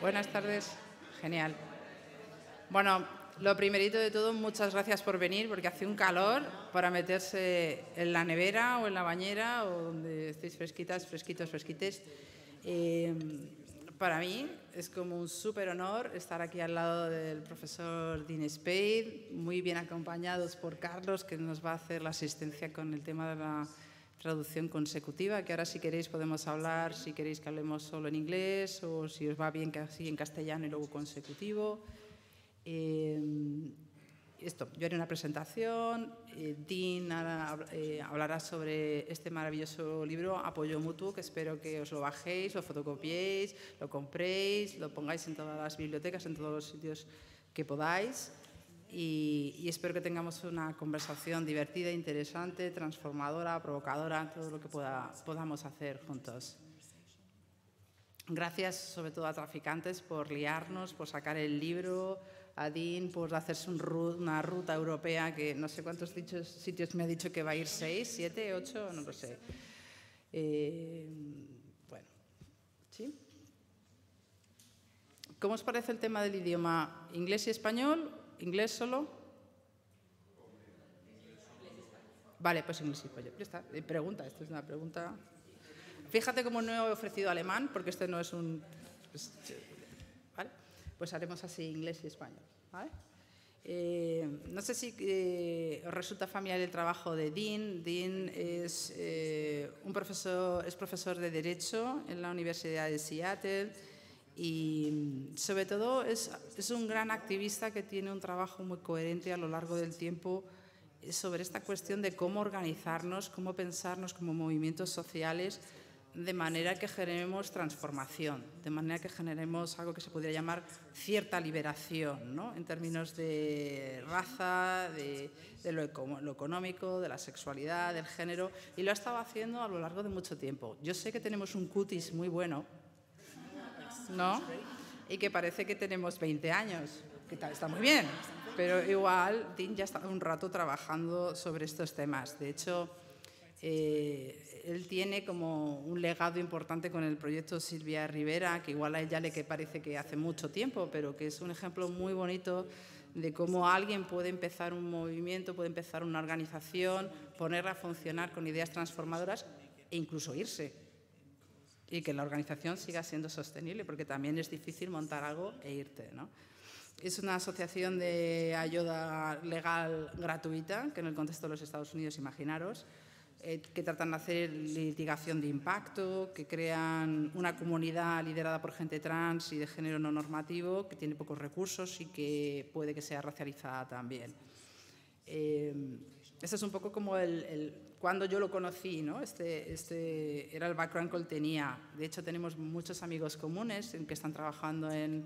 Buenas tardes. Genial. Bueno, lo primerito de todo, muchas gracias por venir, porque hace un calor para meterse en la nevera o en la bañera o donde estéis fresquitas, fresquitos, fresquites. Eh, para mí es como un súper honor estar aquí al lado del profesor Dean Spade, muy bien acompañados por Carlos, que nos va a hacer la asistencia con el tema de la traducción consecutiva, que ahora si queréis podemos hablar, si queréis que hablemos solo en inglés o si os va bien que así en castellano y luego consecutivo. Eh, esto, yo haré una presentación, eh, Dean eh, hablará sobre este maravilloso libro, Apoyo Mutuo, que espero que os lo bajéis, lo fotocopiéis, lo compréis, lo pongáis en todas las bibliotecas, en todos los sitios que podáis y, espero que tengamos una conversación divertida, interesante, transformadora, provocadora, todo lo que podamos hacer juntos. Gracias sobre todo a Traficantes por liarnos, por sacar el libro, a Dean por hacerse una ruta europea que no sé cuántos sitios me ha dicho que va a ir, seis, siete, ocho, no lo sé. Eh. ¿Cómo os parece el tema del idioma inglés y español ¿Inglés solo? Vale, pues inglés y español. Eh, pregunta, esto es una pregunta. Fíjate cómo no he ofrecido alemán, porque este no es un... ¿Vale? Pues haremos así, inglés y español. ¿Vale? Eh, no sé si eh, resulta familiar el trabajo de Dean. Dean es, un profesor, es profesor de Derecho en la Universidad de Seattle y sobre todo es, es, un gran activista que tiene un trabajo muy coherente a lo largo del tiempo sobre esta cuestión de cómo organizarnos, cómo pensarnos como movimientos sociales de manera que generemos transformación, de manera que generemos algo que se podría llamar cierta liberación, ¿no? en términos de raza, de, de lo, lo, económico, de la sexualidad, del género, y lo ha estado haciendo a lo largo de mucho tiempo. Yo sé que tenemos un cutis muy bueno, ¿no? Y que parece que tenemos 20 años, que está muy bien, pero igual Dean ya está un rato trabajando sobre estos temas. De hecho, eh, él tiene como un legado importante con el proyecto Silvia Rivera, que igual a ella le parece que hace mucho tiempo, pero que es un ejemplo muy bonito de cómo alguien puede empezar un movimiento, puede empezar una organización, ponerla a funcionar con ideas transformadoras e incluso irse y que la organización siga siendo sostenible, porque también es difícil montar algo e irte. ¿no? Es una asociación de ayuda legal gratuita, que en el contexto de los Estados Unidos, imaginaros, eh, que tratan de hacer litigación de impacto, que crean una comunidad liderada por gente trans y de género no normativo, que tiene pocos recursos y que puede que sea racializada también. Eh, este es un poco como el, cuando yo lo conocí, ¿no? Este, este era el background que él tenía. De hecho, tenemos muchos amigos comunes que están trabajando en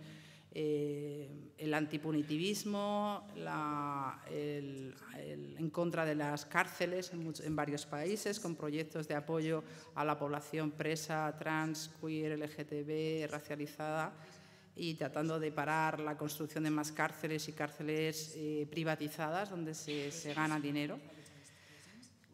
eh, el antipunitivismo, en contra de las cárceles en, en, varios países, con proyectos de apoyo a la población presa, trans, queer, LGTB, racializada y tratando de parar la construcción de más cárceles y cárceles eh, privatizadas donde se, gana dinero.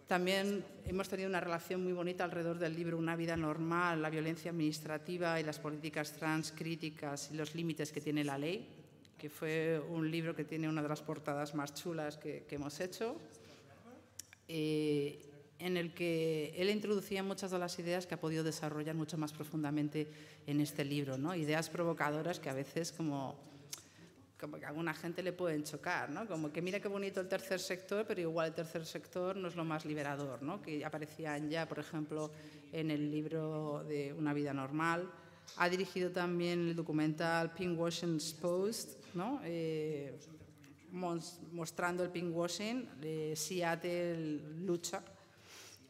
También hemos tenido una relación muy bonita alrededor del libro Una vida normal, la violencia administrativa y las políticas trans críticas y los límites que tiene la ley, que fue un libro que tiene una de las portadas más chulas que, que hemos hecho. Eh, en el que él introducía muchas de las ideas que ha podido desarrollar mucho más profundamente en este libro, ¿no? Ideas provocadoras que a veces como, como que a alguna gente le pueden chocar, ¿no? Como que mira qué bonito el tercer sector, pero igual el tercer sector no es lo más liberador, ¿no? Que aparecían ya, por ejemplo, en el libro de Una vida normal. Ha dirigido también el documental Pinkwashing Post, ¿no? Eh, mostrando el pinkwashing, de Seattle lucha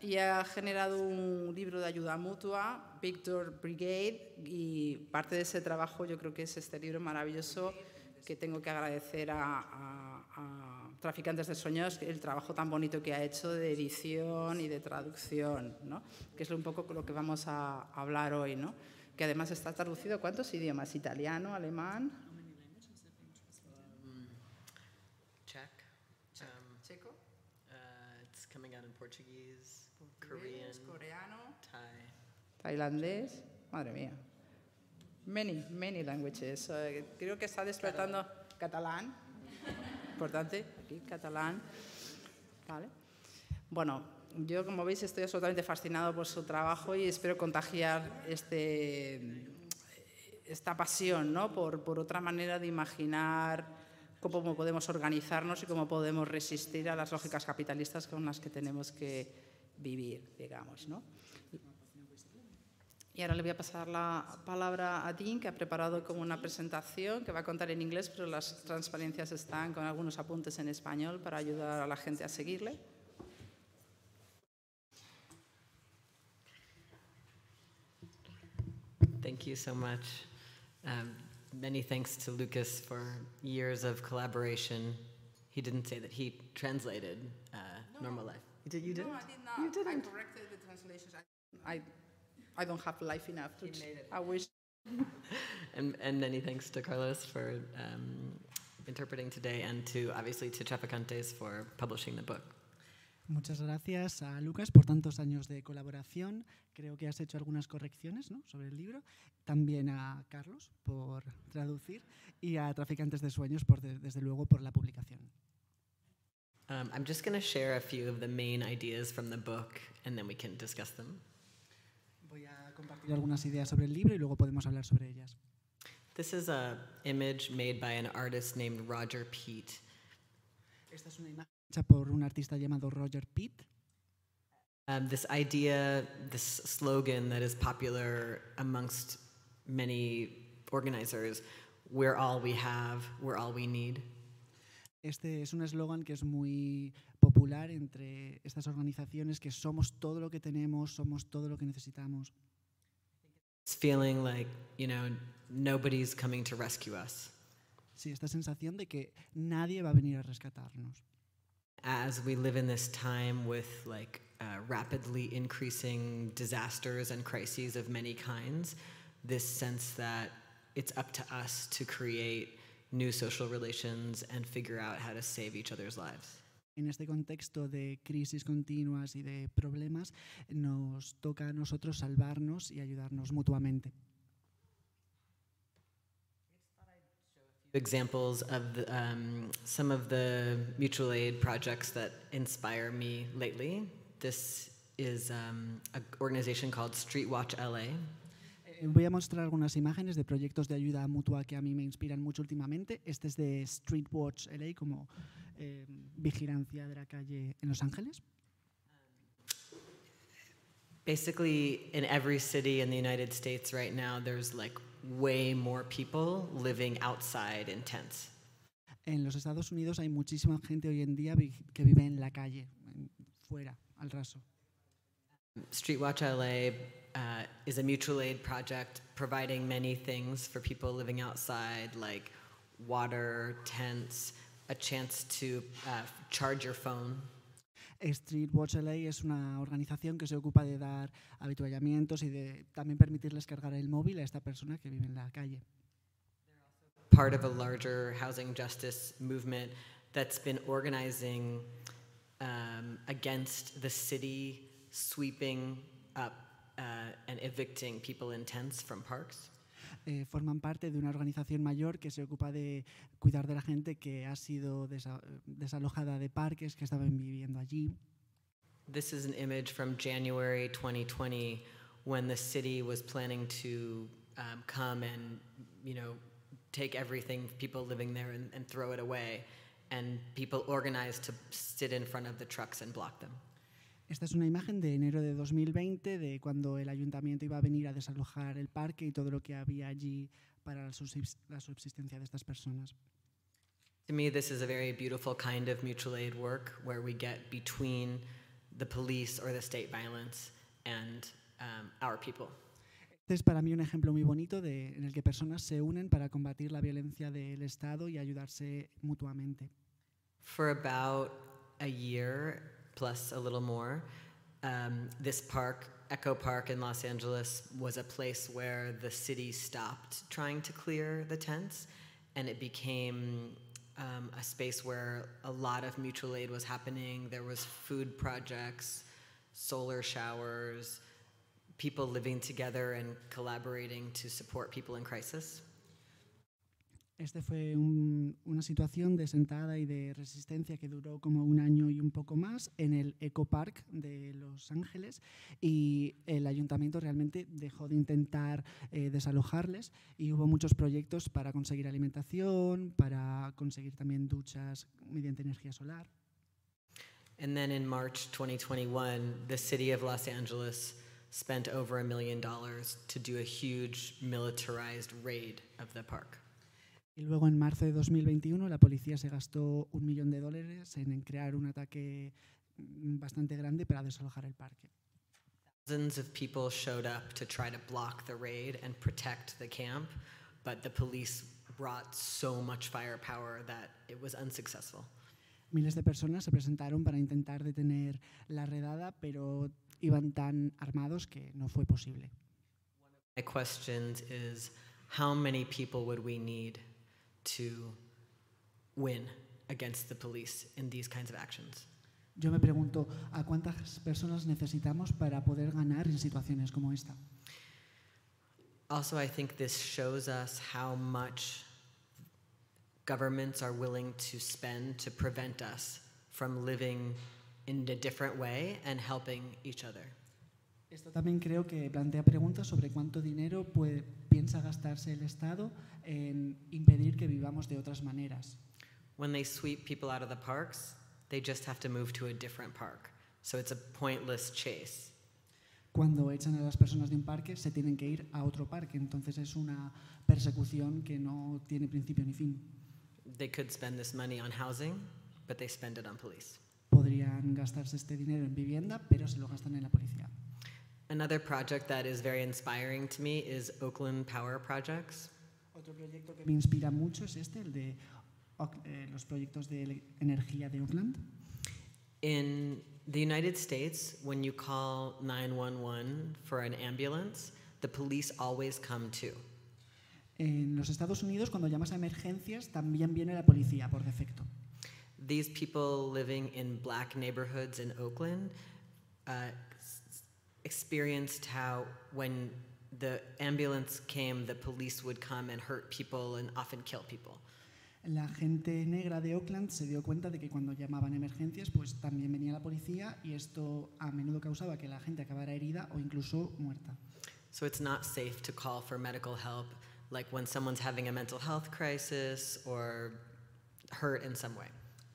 y ha generado un libro de ayuda mutua, Victor Brigade, y parte de ese trabajo yo creo que es este libro maravilloso que tengo que agradecer a, Traficantes de Sueños el trabajo tan bonito que ha hecho de edición y de traducción, ¿no? que es un poco lo que vamos a hablar hoy, ¿no? que además está traducido a cuántos idiomas, italiano, alemán. Czech. Um, Checo. uh, it's coming out in Portuguese. Korean, coreano, Thai. tailandés, madre mía. Many, many languages. Eh, creo que está despertando catalán. Importante, aquí, catalán. Vale. Bueno, yo como veis estoy absolutamente fascinado por su trabajo y espero contagiar este, esta pasión ¿no? por, por otra manera de imaginar cómo podemos organizarnos y cómo podemos resistir a las lógicas capitalistas con las que tenemos que vivir, digamos. ¿no? Y ahora le voy a pasar la palabra a Dean, que ha preparado como una presentación que va a contar en inglés, pero las transparencias están con algunos apuntes en español para ayudar a la gente a seguirle. Thank you so much. Um, many thanks to Lucas for years of collaboration. He didn't say that he translated uh, Normal Life. You did, you didn't? No, I did not. You didn't. I corrected the translations. I, I, I don't have life enough to. You made it. I wish. And, and many thanks to Carlos for um, interpreting today and to, obviously, to Traficantes for publishing the book. Muchas gracias a Lucas por tantos años de colaboración. Creo que has hecho algunas correcciones ¿no? sobre el libro. También a Carlos por traducir y a Traficantes de Sueños, por, de- desde luego, por la publicación. Um, I'm just going to share a few of the main ideas from the book and then we can discuss them. Voy a compartir algunas ideas sobre el libro y luego podemos hablar sobre ellas. This is a image made by an artist named Roger Pete. Esta es una imagen hecha por un artista llamado Roger Pitt. Um, this idea, this slogan that is popular amongst many organizers we're all we have, we're all we need. Este es un eslogan que es muy popular entre estas organizaciones, que somos todo lo que tenemos, somos todo lo que necesitamos. It's feeling like, you know, nobody's coming to rescue us. Sí, esta sensación de que nadie va a venir a rescatarnos. As we live in this time with like uh, rapidly increasing disasters and crises of many kinds, this sense that it's up to us to create new social relations and figure out how to save each other's lives. En este contexto de crisis continuas y de problemas, nos toca a nosotros salvarnos y ayudarnos mutuamente. examples of the, um, some of the mutual aid projects that inspire me lately. This is um, an organization called Street Watch LA. Eh, Voy a mostrar algunas imágenes de proyectos de ayuda mutua que a mí me inspiran mucho últimamente. Este es de Street Watch LA, como eh, vigilancia de la calle en Los Ángeles. Basically, in every city in the United States right now, there's like way more people living outside in tents. En los Estados Unidos hay muchísima gente hoy en día que vive en la calle, fuera, al raso. Street Watch LA uh, is a mutual aid project providing many things for people living outside, like water, tents, a chance to uh, charge your phone. Street Watch LA es una organización que se ocupa de dar habituallamientos y de también permitirles cargar el móvil a esta persona que vive en la calle. part of a larger housing justice movement that's been organizing um, against the city sweeping up uh, and evicting people in tents from parks. Eh, forman parte de una organización mayor que se ocupa de cuidar de la gente que ha sido desa- desalojada de parques, que estaban viviendo allí. This is an image from January 2020 when the city was planning to um, come and, you know, take everything, people living there, and, and throw it away. And people organized to sit in front of the trucks and block them. Esta es una imagen de enero de 2020, de cuando el ayuntamiento iba a venir a desalojar el parque y todo lo que había allí para la subsist- la subsistencia de estas personas. To me, this is a very beautiful kind of mutual aid work where we get between the police or the state violence and um, our people. Este es para mí un ejemplo muy bonito de, en el que personas se unen para combatir la violencia del Estado y ayudarse mutuamente. For about a year plus a little more, um, this park, Echo Park in Los Angeles, was a place where the city stopped trying to clear the tents and it became um, a space where a lot of mutual aid was happening. There was food projects, solar showers, people living together and collaborating to support people in crisis. Este fue un- una situación de sentada y de resistencia que duró como un año y un poco más en el Eco Park de Los Ángeles y el ayuntamiento realmente dejó de intentar eh, desalojarles y hubo muchos proyectos para conseguir alimentación, para conseguir también duchas mediante energía solar. And then in March 2021, the city of Los Angeles spent over a million dollars to do a huge militarized raid of the park. Y luego en marzo de 2021 la policía se gastó un millón de dólares en crear un ataque mm, bastante grande para desalojar el parque. Thousands of people showed up to try to block the raid and protect the camp, but the police brought so much firepower that it was unsuccessful. Miles de personas se presentaron para intentar detener la redada, pero iban tan armados que no fue posible. My question is how many people would we need to win against the police in these kinds of actions? Yo me pregunto, ¿a cuántas personas necesitamos para poder ganar en situaciones como esta? Also, I think this shows us how much governments are willing to spend to prevent us from living in a different way and helping each other. Esto también creo que plantea preguntas sobre cuánto dinero puede- piensa gastarse el Estado en impedir que vivamos de otras maneras. When they sweep people out of the parks, they just have to move to a different park. So it's a pointless chase. Cuando echan a las personas de un parque, se tienen que ir a otro parque. Entonces es una persecución que no tiene principio ni fin. They could spend this money on housing, but they spend it on police. Podrían gastarse este dinero en vivienda, pero se lo gastan en la policía. Another project that is very inspiring to me is Oakland Power Projects. Otro proyecto que me inspira mucho es este, el de eh, los proyectos de energía de Oakland. In the United States, when you call 911 for an ambulance, the police always come too. En los Estados Unidos, cuando llamas a emergencias, también viene la policía por defecto. These people living in black neighborhoods in Oakland uh, experienced how, when the ambulance came, the police would come and hurt people and often kill people. La gente negra de Oakland se dio cuenta de que cuando llamaban emergencias, pues también venía la policía y esto a menudo causaba que la gente acabara herida o incluso muerta. So it's not safe to call for medical help, like when someone's having a mental health crisis or hurt in some way.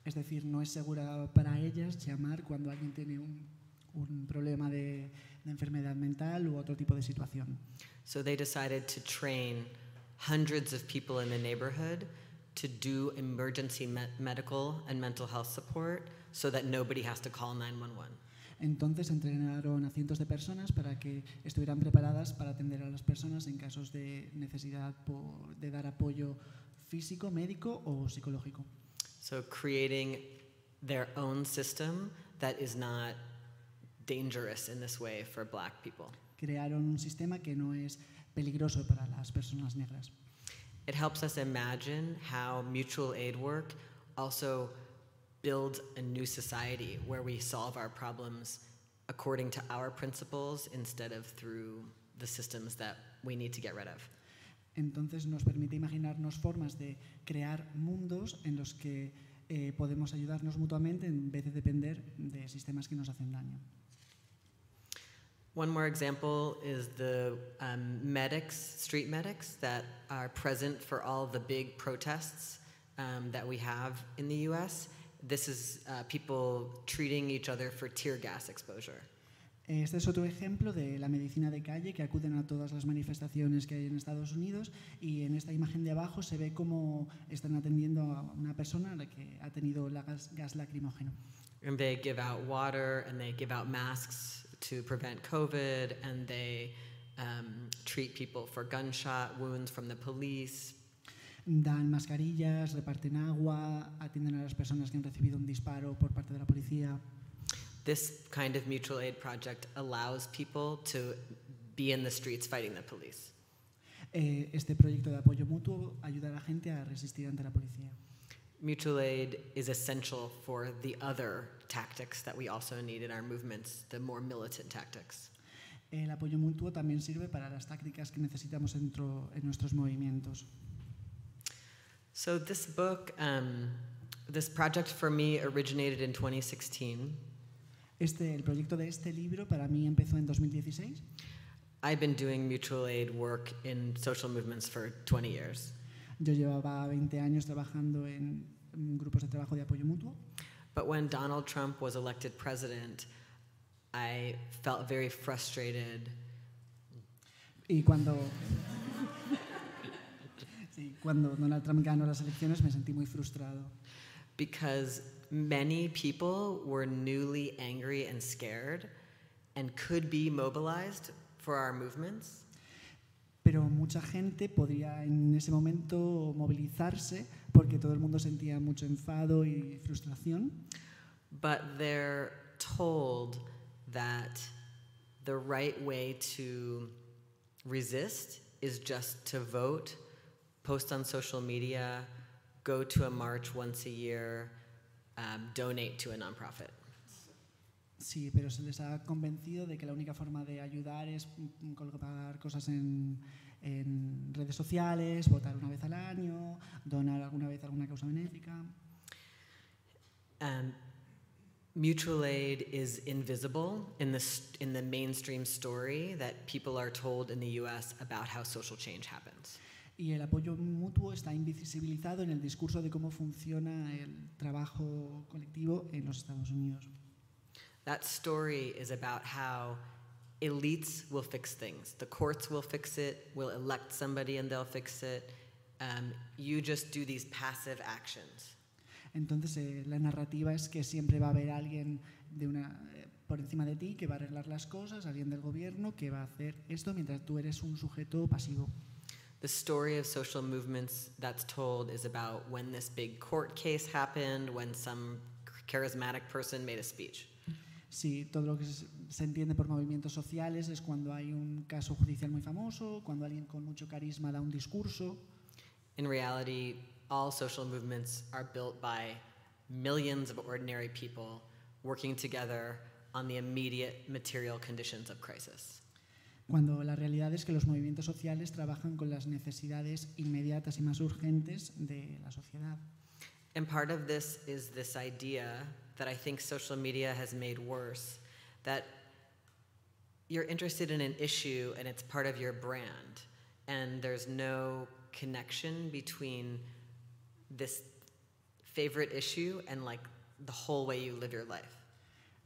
Es decir, no es segura para ellas llamar cuando alguien tiene un, un problema de, de enfermedad mental u otro tipo de situación. So they decided to train hundreds of people in the neighborhood to do emergency me- medical and mental health support so that nobody has to call 911. Entonces entrenaron a cientos de personas para que estuvieran preparadas para atender a las personas en casos de necesidad por- de dar apoyo físico, médico o psicológico. So creating their own system that is not dangerous in this way for black people. Crearon un sistema que no es peligroso para las personas negras. It helps us imagine how mutual aid work also builds a new society where we solve our problems according to our principles instead of through the systems that we need to get rid of. Entonces nos permite imaginarnos formas de crear mundos en los que eh, podemos ayudarnos mutuamente en vez de depender de sistemas que nos hacen daño. One more example is the um, medics, street medics, that are present for all the big protests um, that we have in the US. This is uh, people treating each other for tear gas exposure. Este es otro ejemplo de la medicina de calle que acuden a todas las manifestaciones que hay en Estados Unidos y en esta imagen de abajo se ve cómo están atendiendo a una persona a la que ha tenido la gas, gas lacrimógeno. And they give out water and they give out masks to prevent COVID and they um, treat people for gunshot wounds from the police. Dan mascarillas, reparten agua, atienden a las personas que han recibido un disparo por parte de la policía. This kind of mutual aid project allows people to be in the streets fighting the police. Eh, este proyecto de apoyo mutuo ayuda a la gente a resistir ante la policía. Mutual aid is essential for the other tactics that we also need in our movements, the more militant tactics. El apoyo mutuo también sirve para las tácticas que necesitamos dentro, en nuestros movimientos. So this book, um, this project for me originated in 2016. Este, el proyecto de este libro para mí empezó en 2016. I've been doing mutual aid work in social movements for 20 years. Yo llevaba 20 años trabajando en, en grupos de trabajo de apoyo mutuo. But when Donald Trump was elected president, I felt very frustrated Y cuando, sí, cuando Donald Trump ganó las elecciones me sentí muy frustrado. because many people were newly angry and scared and could be mobilized for our movements. Pero mucha gente podría en ese momento movilizarse porque todo el mundo sentía mucho enfado y frustración, But they're told that the right way to resist is just to vote, post on social media, go to a march once a year, um, donate to a nonprofit. sí, pero se les ha convencido de que la única forma de ayudar es colgar cosas en, en redes sociales, votar una vez al año, donar alguna vez a alguna causa benéfica. Um, mutual aid is invisible in the, in the mainstream story that people are told in the US about how social change happens. Y el apoyo mutuo está invisibilizado en el discurso de cómo funciona el trabajo colectivo en los Estados Unidos. That story is about how elites will fix things. The courts will fix it, will elect somebody and they'll fix it. Um, you just do these passive actions. Entonces, eh, la narrativa es que siempre va a haber alguien de una, eh, por encima de ti que va a arreglar las cosas, alguien del gobierno que va a hacer esto mientras tú eres un sujeto pasivo. The story of social movements that's told is about when this big court case happened, when some charismatic person made a speech. Sí, todo lo que se, se entiende por movimientos sociales es cuando hay un caso judicial muy famoso, cuando alguien con mucho carisma da un discurso. In reality, all social movements are built by millions of ordinary people working together on the immediate material conditions of crisis. Cuando la realidad es que los movimientos sociales trabajan con las necesidades inmediatas y más urgentes de la sociedad. And part of this is this idea that I think social media has made worse that you're interested in an issue and it's part of your brand, and there's no connection between this favorite issue and like the whole way you live your life.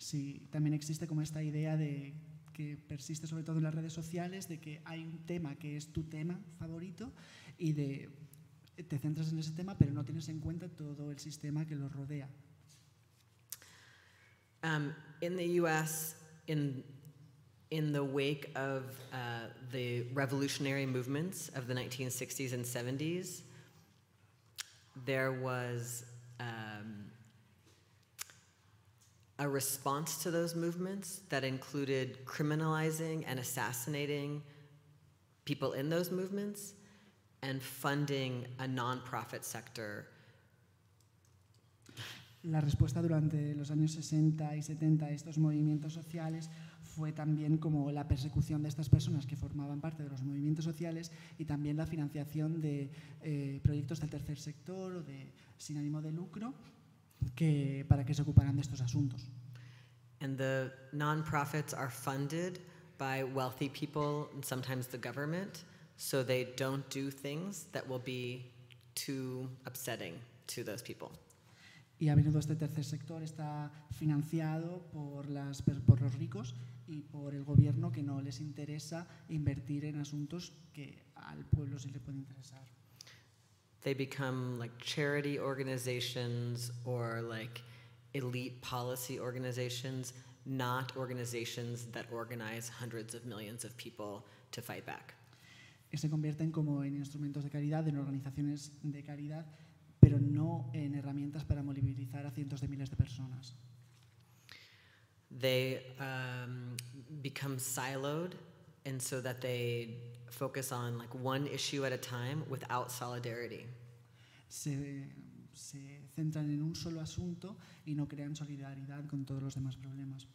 Sí, también existe como esta idea de que persiste sobre todo en las redes sociales, de que hay un tema que es tu tema favorito y de te centras en ese tema, pero no tienes en cuenta todo el sistema que lo rodea. Um, in the US, in, in the wake of uh, the revolutionary movements of the 1960s and 70s, there was um, a response to those movements that included criminalizing and assassinating people in those movements and funding a nonprofit sector La respuesta durante los años 60 y 70 a estos movimientos sociales fue también como la persecución de estas personas que formaban parte de los movimientos sociales y también la financiación de eh, proyectos del tercer sector o de sin ánimo de lucro que, para que se ocuparan de estos asuntos. And the nonprofits are funded by wealthy people and sometimes the government, so they don't do things that will be too upsetting to those people. Y a menudo este tercer sector está financiado por, las, por los ricos y por el gobierno que no les interesa invertir en asuntos que al pueblo sí le puede interesar. They become like charity organizations or like elite policy organizations, not organizations that organize hundreds of millions of people to fight back. que se convierten como en instrumentos de caridad, en organizaciones de caridad, pero no en herramientas para movilizar a cientos de miles de personas. They um, become siloed, and so that they focus on like one issue at a time without solidarity. Se, se centran en un solo asunto y no crean solidaridad con todos los demás problemas.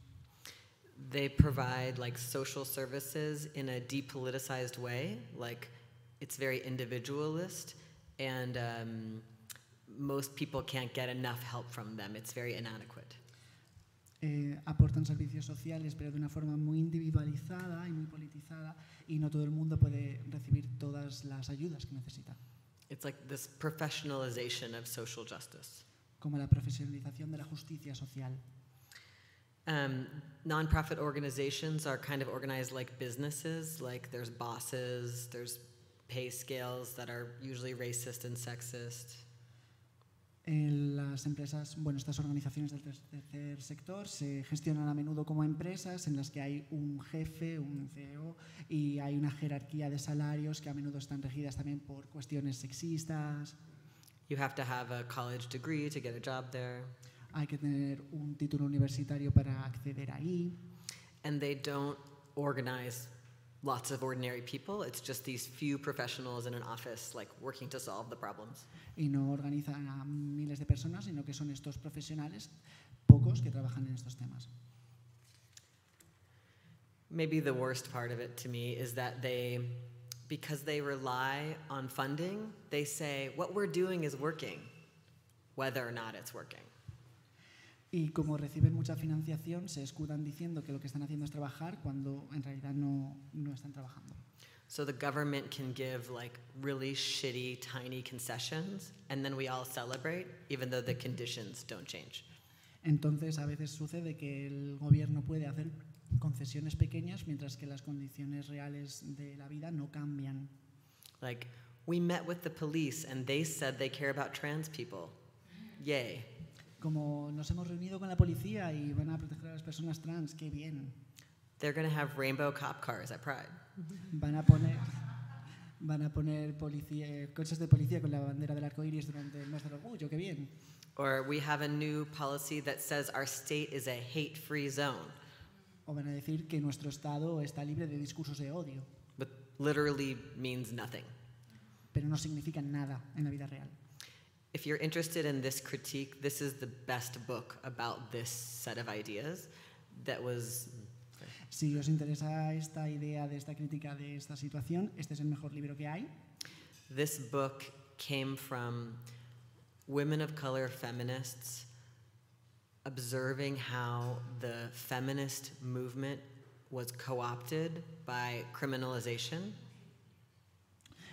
they provide like social services in a depoliticized way. Like it's very individualist, and um, most people can't get enough help from them. It's very inadequate. Eh, aportan servicios sociales, pero de una forma muy individualizada y muy politizada, y no todo el mundo puede recibir todas las ayudas que necesita, It's like this professionalization of social justice. como la profesionalización de la justicia social. Um, nonprofit organizations are kind of organized like businesses. Like there's bosses, there's pay scales that are usually racist and sexist. En las empresas, bueno, estas organizaciones del ter- tercer sector se gestionan a menudo como empresas en las que hay un jefe, un CEO y hay una jerarquía de salarios que a menudo están regidas también por cuestiones sexistas. You have to have a college degree to get a job there. Hay que tener un título universitario para acceder ahí. And they don't organize lots of ordinary people. It's just these few professionals in an office, like working to solve the problems. y no organizan a miles de personas, sino que son estos profesionales, pocos, que trabajan en estos temas. Maybe the worst part of it to me is that they, because they rely on funding, they say, what we're doing is working, whether or not it's working. Y como reciben mucha financiación, se escudan diciendo que lo que están haciendo es trabajar cuando en realidad no, no están trabajando. So the government can give like really shitty, tiny concessions, and then we all celebrate, even though the conditions don't change. Entonces, a veces sucede que el gobierno puede hacer concesiones pequeñas mientras que las condiciones reales de la vida no cambian. Like, we met with the police and they said they care about trans people. Yay. Como nos hemos reunido con la policía y van a proteger a las personas trans, qué bien. They're have rainbow cop cars at Pride. Van a poner, van a poner policía, eh, coches de policía con la bandera del arco iris durante el mes del orgullo, qué bien. Or we have a new policy that says our state is a hate free zone, O van a decir que nuestro Estado está libre de discursos de odio, but literally means nothing. pero no significan nada en la vida real. If you're interested in this critique, this is the best book about this set of ideas that was Si os interesa esta idea de esta crítica de esta situación, este es el mejor libro que hay. This book came from women of color feminists observing how the feminist movement was co opted by criminalization.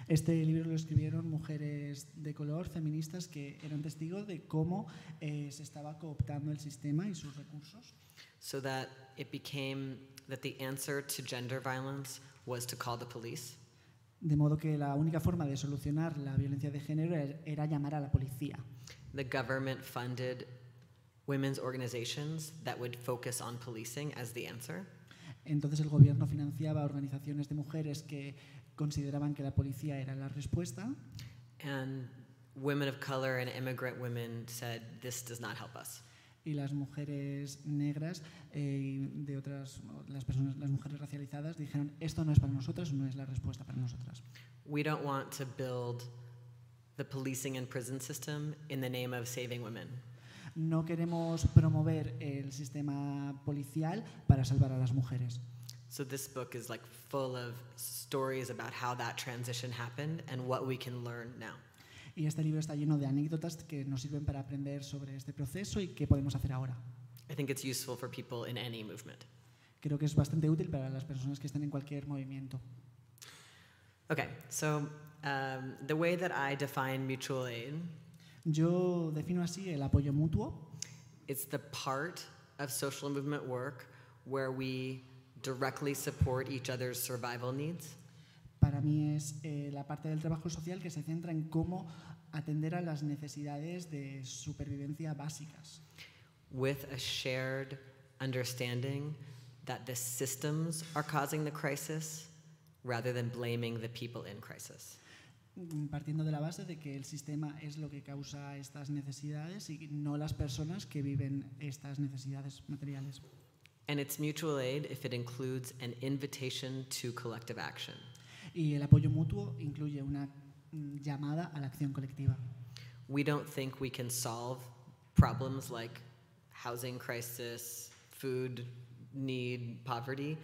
Este libro lo escribieron mujeres de color, feministas, que eran testigos de cómo eh, se estaba cooptando el sistema y sus recursos. so that it became that the answer to gender violence was to call the police. De modo que la única forma de solucionar la violencia de género er- era llamar a la policía. The government funded women's organizations that would focus on policing as the answer. Entonces el gobierno financiaba organizaciones de mujeres que consideraban que la policía era la respuesta And women of color and immigrant women said, This does not help us. y las mujeres negras eh, y de otras las personas las mujeres racializadas dijeron esto no es para nosotras no es la respuesta para nosotras We don't want to build the policing and prison system in the name of saving women. no queremos promover el sistema policial para salvar a las mujeres So this book is like full of stories about how that transition happened and what we can learn now. y este libro está lleno de anécdotas que nos sirven para aprender sobre este proceso y qué podemos hacer ahora I think it's useful for people in any movement. creo que es bastante útil para las personas que estén en cualquier movimiento Okay, so um, the way that I define mutual aid yo defino así el apoyo mutuo it's the part of social movement work where we directly support each other's survival needs. para mí es eh, la parte del trabajo social que se centra en cómo atender a las necesidades de supervivencia básicas, with a shared understanding that the systems are causing the crisis rather than blaming the people in crisis. mm, partiendo de la base de que el sistema es lo que causa estas necesidades y no las personas que viven estas necesidades materiales. And it's mutual aid if it includes an invitation to collective action. Y el apoyo mutuo incluye una mm, llamada a la acción colectiva. We don't think we can solve problems like housing crisis, food need poverty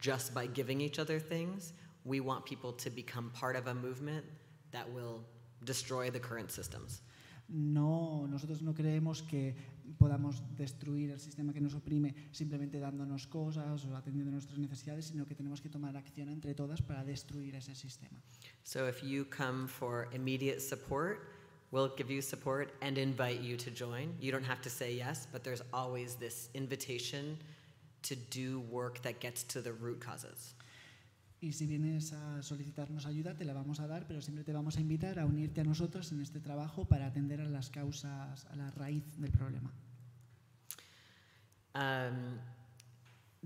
just by giving each other things. We want people to become part of a movement that will destroy the current systems. No, nosotros no creemos que podamos destruir el sistema que nos oprime simplemente dándonos cosas o atendiendo nuestras necesidades, sino que tenemos que tomar acción entre todas para destruir ese sistema. So if you come for immediate support, we'll give you support and invite you to join. You don't have to say yes, but there's always this invitation to do work that gets to the root causes. Y si vienes a solicitarnos ayuda, te la vamos a dar, pero siempre te vamos a invitar a unirte a nosotros en este trabajo para atender a las causas, a la raíz del problema. Um,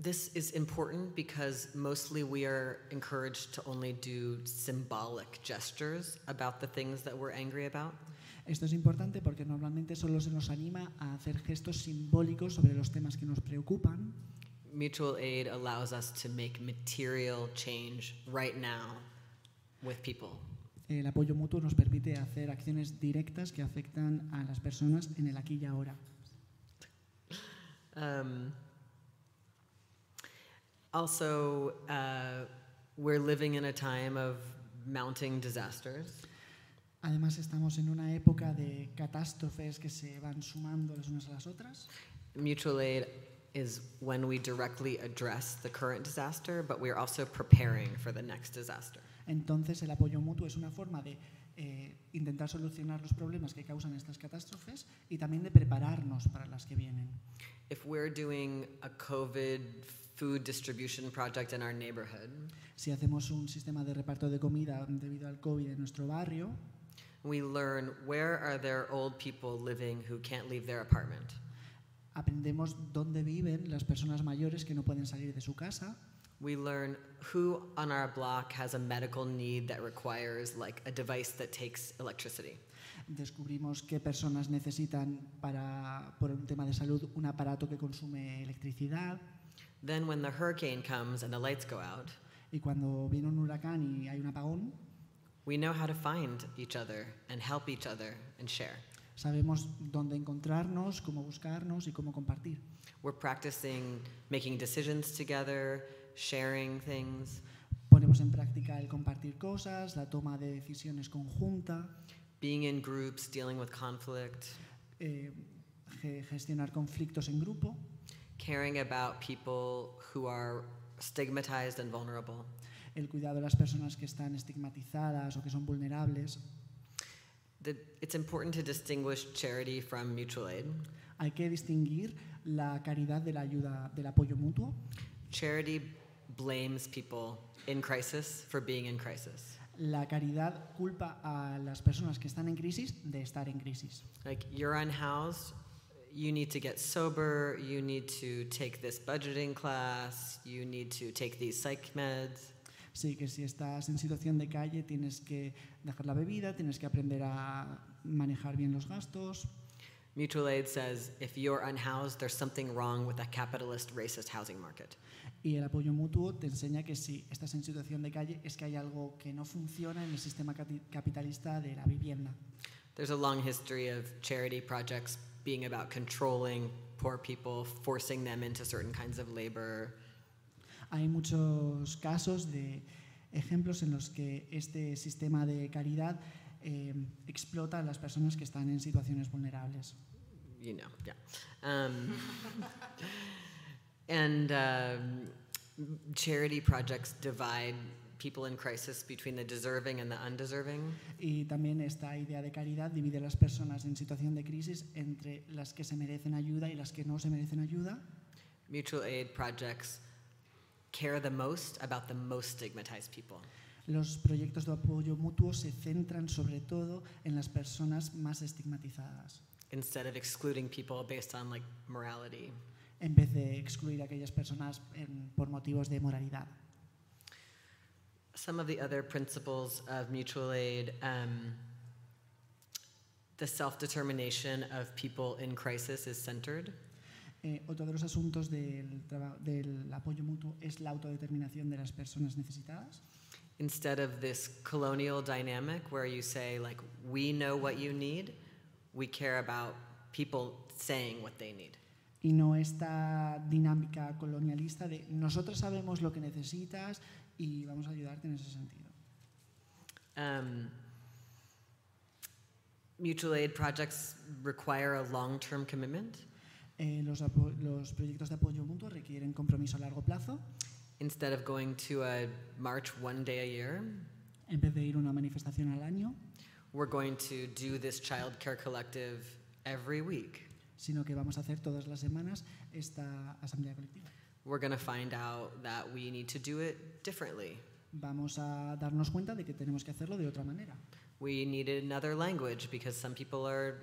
this is important because mostly we are encouraged to only do symbolic gestures about the things that we're angry about. Esto es importante porque normalmente solo se nos anima a hacer gestos simbólicos sobre los temas que nos preocupan. Mutual aid allows us to make material change right now with people. El apoyo mutuo nos permite hacer acciones directas que afectan a las personas en el aquí y ahora. Um, also, uh, we're living in a time of mounting disasters. Además, estamos en una época de catástrofes que se van sumando las unas a las otras. Mutual aid is when we directly address the current disaster, but we're also preparing for the next disaster. Entonces, el apoyo mutuo es una forma de eh, intentar solucionar los problemas que causan estas catástrofes y también de prepararnos para las que vienen. If we're doing a COVID food distribution project in our neighborhood, Si hacemos un sistema de reparto de comida debido al COVID en nuestro barrio, we learn where are there old people living who can't leave their apartment. Aprendemos dónde viven las personas mayores que no pueden salir de su casa. We learn who on our block has a medical need that requires like a device that takes electricity. Descubrimos qué personas necesitan para, por un tema de salud, un aparato que consume electricidad. Then when the hurricane comes and the lights go out, Y cuando viene un huracán y hay un apagón, we know how to find each other and help each other and share. Sabemos dónde encontrarnos, cómo buscarnos y cómo compartir. We're practicing making decisions together, sharing things, Ponemos en práctica el compartir cosas, la toma de decisiones conjunta, being in groups, dealing with conflict, eh, ge- gestionar conflictos en grupo, caring about people who are stigmatized and vulnerable. el cuidado de las personas que están estigmatizadas o que son vulnerables. The, it's important to distinguish charity from mutual aid. Hay que distinguir la caridad de la ayuda, del apoyo mutuo. Charity blames people in crisis for being in crisis. La caridad culpa a las personas que están en crisis de estar en crisis. Like, you're unhoused, you need to get sober, you need to take this budgeting class, you need to take these psych meds. Sí, que si estás en situación de calle tienes que dejar la bebida, tienes que aprender a manejar bien los gastos. Mutual aid says if you're unhoused, there's something wrong with a capitalist, racist housing market. Y el apoyo mutuo te enseña que si estás en situación de calle es que hay algo que no funciona en el sistema capitalista de la vivienda. There's a long history of charity projects being about controlling poor people, forcing them into certain kinds of labor. Hay muchos casos de ejemplos en los que este sistema de caridad eh, explota a las personas que están en situaciones vulnerables. You know, yeah. Um, and um, charity projects divide people in crisis between the deserving and the undeserving. Y también esta idea de caridad divide a las personas en situación de crisis entre las que se merecen ayuda y las que no se merecen ayuda. Mutual aid projects care the most about the most stigmatized people. Los proyectos de apoyo mutuo se centran sobre todo en las personas más estigmatizadas, instead of excluding people based on like morality. en vez de excluir a aquellas personas en- por motivos de moralidad. Some of the other principles of mutual aid, um, the self determination of people in crisis is centered. Eh, otro de los asuntos del, del apoyo mutuo es la autodeterminación de las personas necesitadas. Instead of this colonial dynamic where you say, like, we know what you need, we care about people saying what they need. y no esta dinámica colonialista de nosotros sabemos lo que necesitas y vamos a ayudarte en ese sentido. Um, mutual aid projects require a long term commitment. Eh, los, los proyectos de apoyo mutuo requieren compromiso a largo plazo. Instead of going to a march one day a year, En vez de ir a una manifestación al año, we're going to do this child care collective every week. sino que vamos a hacer todas las semanas esta asamblea colectiva. We're going to find out that we need to do it differently. Vamos a darnos cuenta de que tenemos que hacerlo de otra manera. We need another language because some people are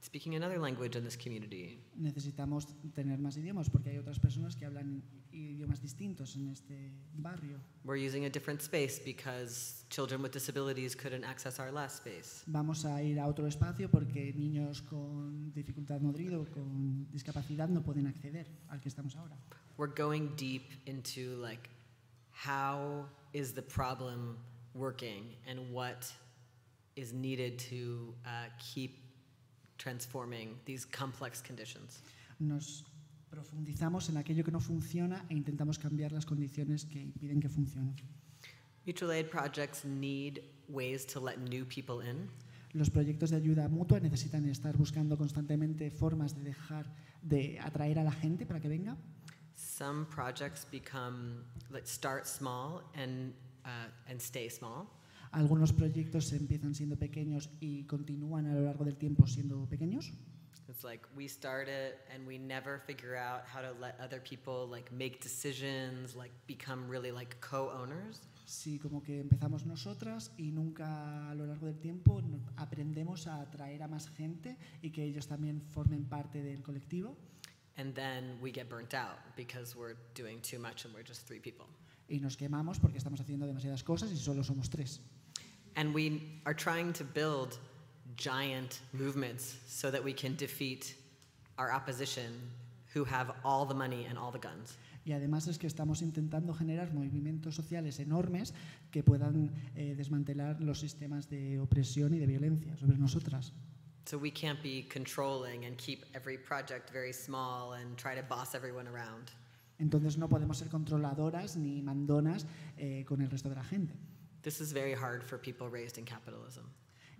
speaking another language in this community. Necesitamos tener más idiomas porque hay otras personas que hablan idiomas distintos en este barrio. We're using a different space because children with disabilities couldn't access our last space. Vamos a ir a otro espacio porque niños con dificultad motriz o con discapacidad no pueden acceder al que estamos ahora. We're going deep into like how is the problem working and what is needed to uh, keep transforming these complex conditions. Nos profundizamos en aquello que no funciona e intentamos cambiar las condiciones que impiden que funcione. Mutual aid projects need ways to let new people in. Los proyectos de ayuda mutua necesitan estar buscando constantemente formas de dejar de atraer a la gente para que venga. Some projects become like start small and uh, and stay small. Algunos proyectos empiezan siendo pequeños y continúan a lo largo del tiempo siendo pequeños. It's like we start it and we never figure out how to let other people like make decisions, like become really like co-owners. Sí, como que empezamos nosotras y nunca a lo largo del tiempo aprendemos a atraer a más gente y que ellos también formen parte del colectivo. And then we get burnt out because we're doing too much and we're just three people. Y nos quemamos porque estamos haciendo demasiadas cosas y solo somos tres. And we are trying to build giant movements so that we can defeat our opposition who have all the money and all the guns. Y además es que estamos intentando generar movimientos sociales enormes que puedan eh, desmantelar los sistemas de opresión y de violencia sobre nosotras. So we can't be controlling and keep every project very small and try to boss everyone around. Entonces no podemos ser controladoras ni mandonas eh, con el resto de la gente. This is very hard for people raised in capitalism.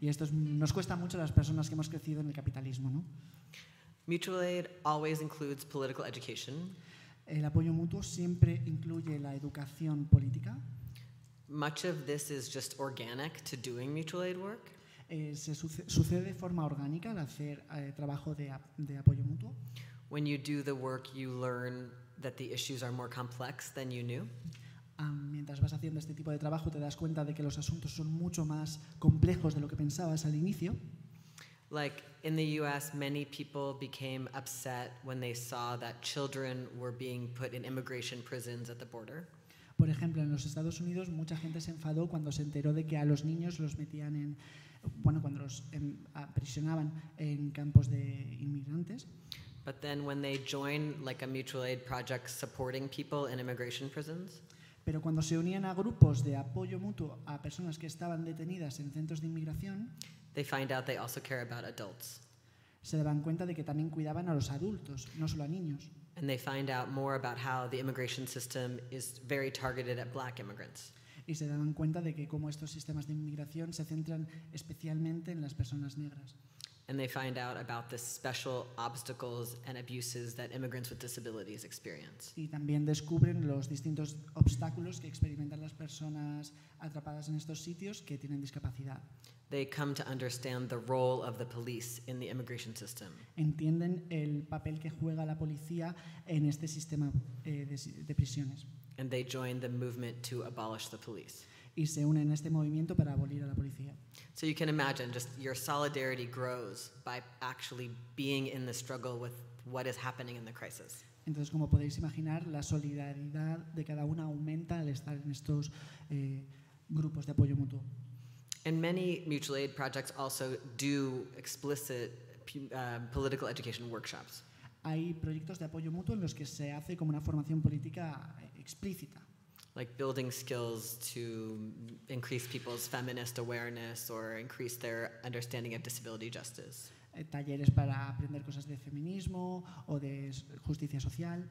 Y esto es- nos cuesta mucho a las personas que hemos crecido en el capitalismo. ¿no? Mutual aid always includes political education. El apoyo mutuo siempre incluye la educación política. Much of this is just organic to doing mutual aid work. Eh, se suce- sucede de forma orgánica al hacer eh, trabajo de, de apoyo mutuo. When you do the work, you learn that the issues are more complex than you knew. Ah, mientras vas haciendo este tipo de trabajo te das cuenta de que los asuntos son mucho más complejos de lo que pensabas al inicio. Like in the US, many people became upset when they saw that children were being put in immigration prisons at the border. Por ejemplo, en los Estados Unidos mucha gente se enfadó cuando se enteró de que a los niños los metían en, bueno, cuando los em, aprisionaban en campos de inmigrantes. But then when they join like a mutual aid project supporting people in immigration prisons, Pero cuando se unían a grupos de apoyo mutuo a personas que estaban detenidas en centros de inmigración, they find out they also care about adults. se daban cuenta de que también cuidaban a los adultos, no solo a niños. And they find out more about how the immigration system is very targeted at black immigrants. Y se daban cuenta de que como estos sistemas de inmigración se centran especialmente en las personas negras. And they find out about the special obstacles and abuses that immigrants with disabilities experience. Y también descubren los distintos obstáculos que experimentan las personas atrapadas en estos sitios que tienen discapacidad. They come to understand the role of the police in the immigration system. Entienden el papel que juega la policía en este sistema eh, de, de prisiones And they join the movement to abolish the police. Y se unen en este movimiento para abolir a la policía. So you can imagine just your solidarity grows by actually being in the struggle with what is happening in the crisis. Entonces, como podéis imaginar, la solidaridad de cada una aumenta al estar en estos eh, grupos de apoyo mutuo. And many mutual aid projects also do explicit um, political education workshops. Hay proyectos de apoyo mutuo en los que se hace como una formación política eh, explícita, like building skills to increase people's feminist awareness or increase their understanding of disability justice. eh, talleres para aprender cosas de feminismo o de justicia social.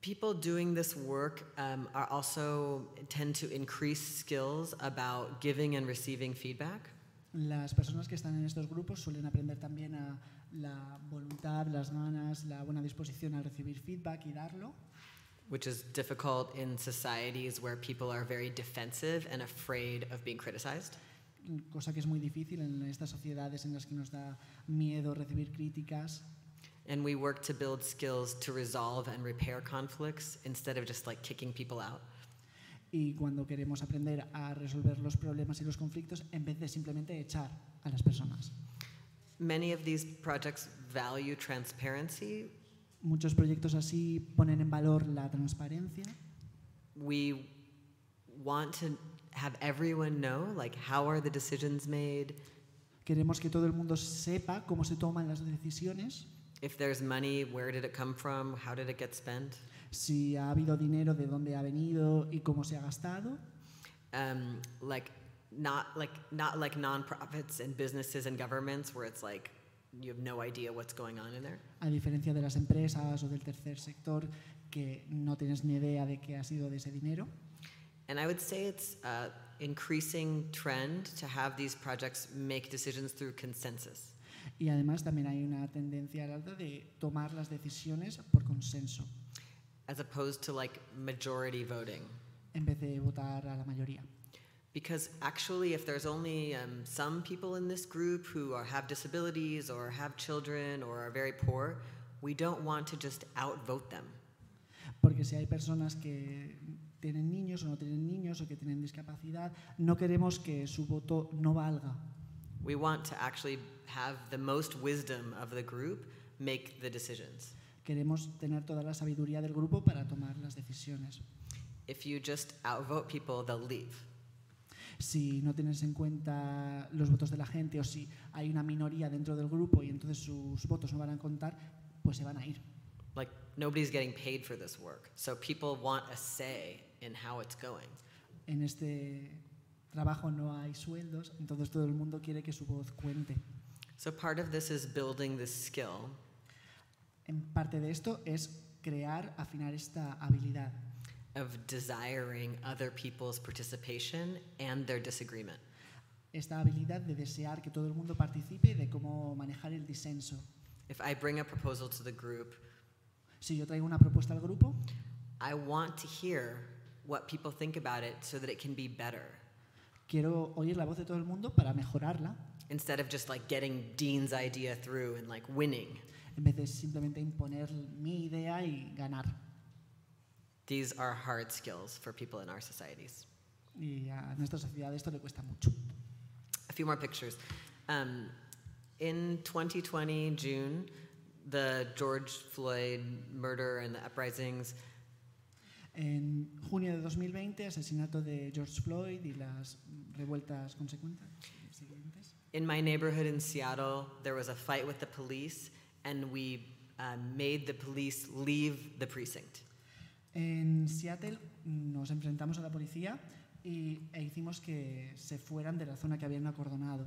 People doing this work um, are also tend to increase skills about giving and receiving feedback. Las personas que están en estos grupos suelen aprender también a la voluntad, las ganas, la buena disposición al recibir feedback y darlo, which is difficult in societies where people are very defensive and afraid of being criticized. cosa que es muy difícil en estas sociedades en las que nos da miedo recibir críticas. And we work to build skills to resolve and repair conflicts instead of just like kicking people out. Y cuando queremos aprender a resolver los problemas y los conflictos, en vez de simplemente echar a las personas. Many of these projects value transparency. Muchos proyectos así ponen en valor la transparencia. We want to have everyone know like how are the decisions made? Queremos que todo el mundo sepa cómo se toman las decisiones, If there's money, where did it come from? How did it get spent? si ha habido dinero, de dónde ha venido y cómo se ha gastado. um, like not like not like nonprofits and businesses and governments where it's like you have no idea what's going on in there. A diferencia de las empresas o del tercer sector, que no tienes ni idea de qué ha sido de ese dinero. And I would say it's a increasing trend to have these projects make decisions through consensus. Y además también hay una tendencia al alza de tomar las decisiones por consenso, as opposed to like majority voting. en vez de votar a la mayoría. Because actually, if there's only um, some people in this group who are, have disabilities or have children or are very poor, we don't want to just outvote them. Porque si hay personas que tienen niños o no tienen niños o que tienen discapacidad, no queremos que su voto no valga. We want to actually have the most wisdom of the group make the decisions. Queremos tener toda la sabiduría del grupo para tomar las decisiones. If you just outvote people, they'll leave. Si no tienes en cuenta los votos de la gente o si hay una minoría dentro del grupo y entonces sus votos no van a contar, pues se van a ir. Like, nobody's getting paid for this work. So people want a say in how it's going. En este trabajo no hay sueldos, entonces todo el mundo quiere que su voz cuente. So part of this is building this skill En parte de esto es crear, afinar esta habilidad of desiring other people's participation and their disagreement. esta habilidad de desear que todo el mundo participe y de cómo manejar el disenso. If I bring a proposal to the group, Si yo traigo una propuesta al grupo, I want to hear what people think about it so that it can be better. quiero oír la voz de todo el mundo para mejorarla, Instead of just like getting Dean's idea through and like winning. en vez de simplemente imponer mi idea y ganar. These are hard skills for people in our societies. Y a nuestra sociedad esto le cuesta mucho. A few more pictures. Um, in 2020, June, the George Floyd murder and the uprisings, En junio de 2020, asesinato de George Floyd y las revueltas consecuentes. in my neighborhood in Seattle, there was a fight with the police, and we um, made the police leave the precinct. En Seattle nos enfrentamos a la policía y, e hicimos que se fueran de la zona que habían acordonado.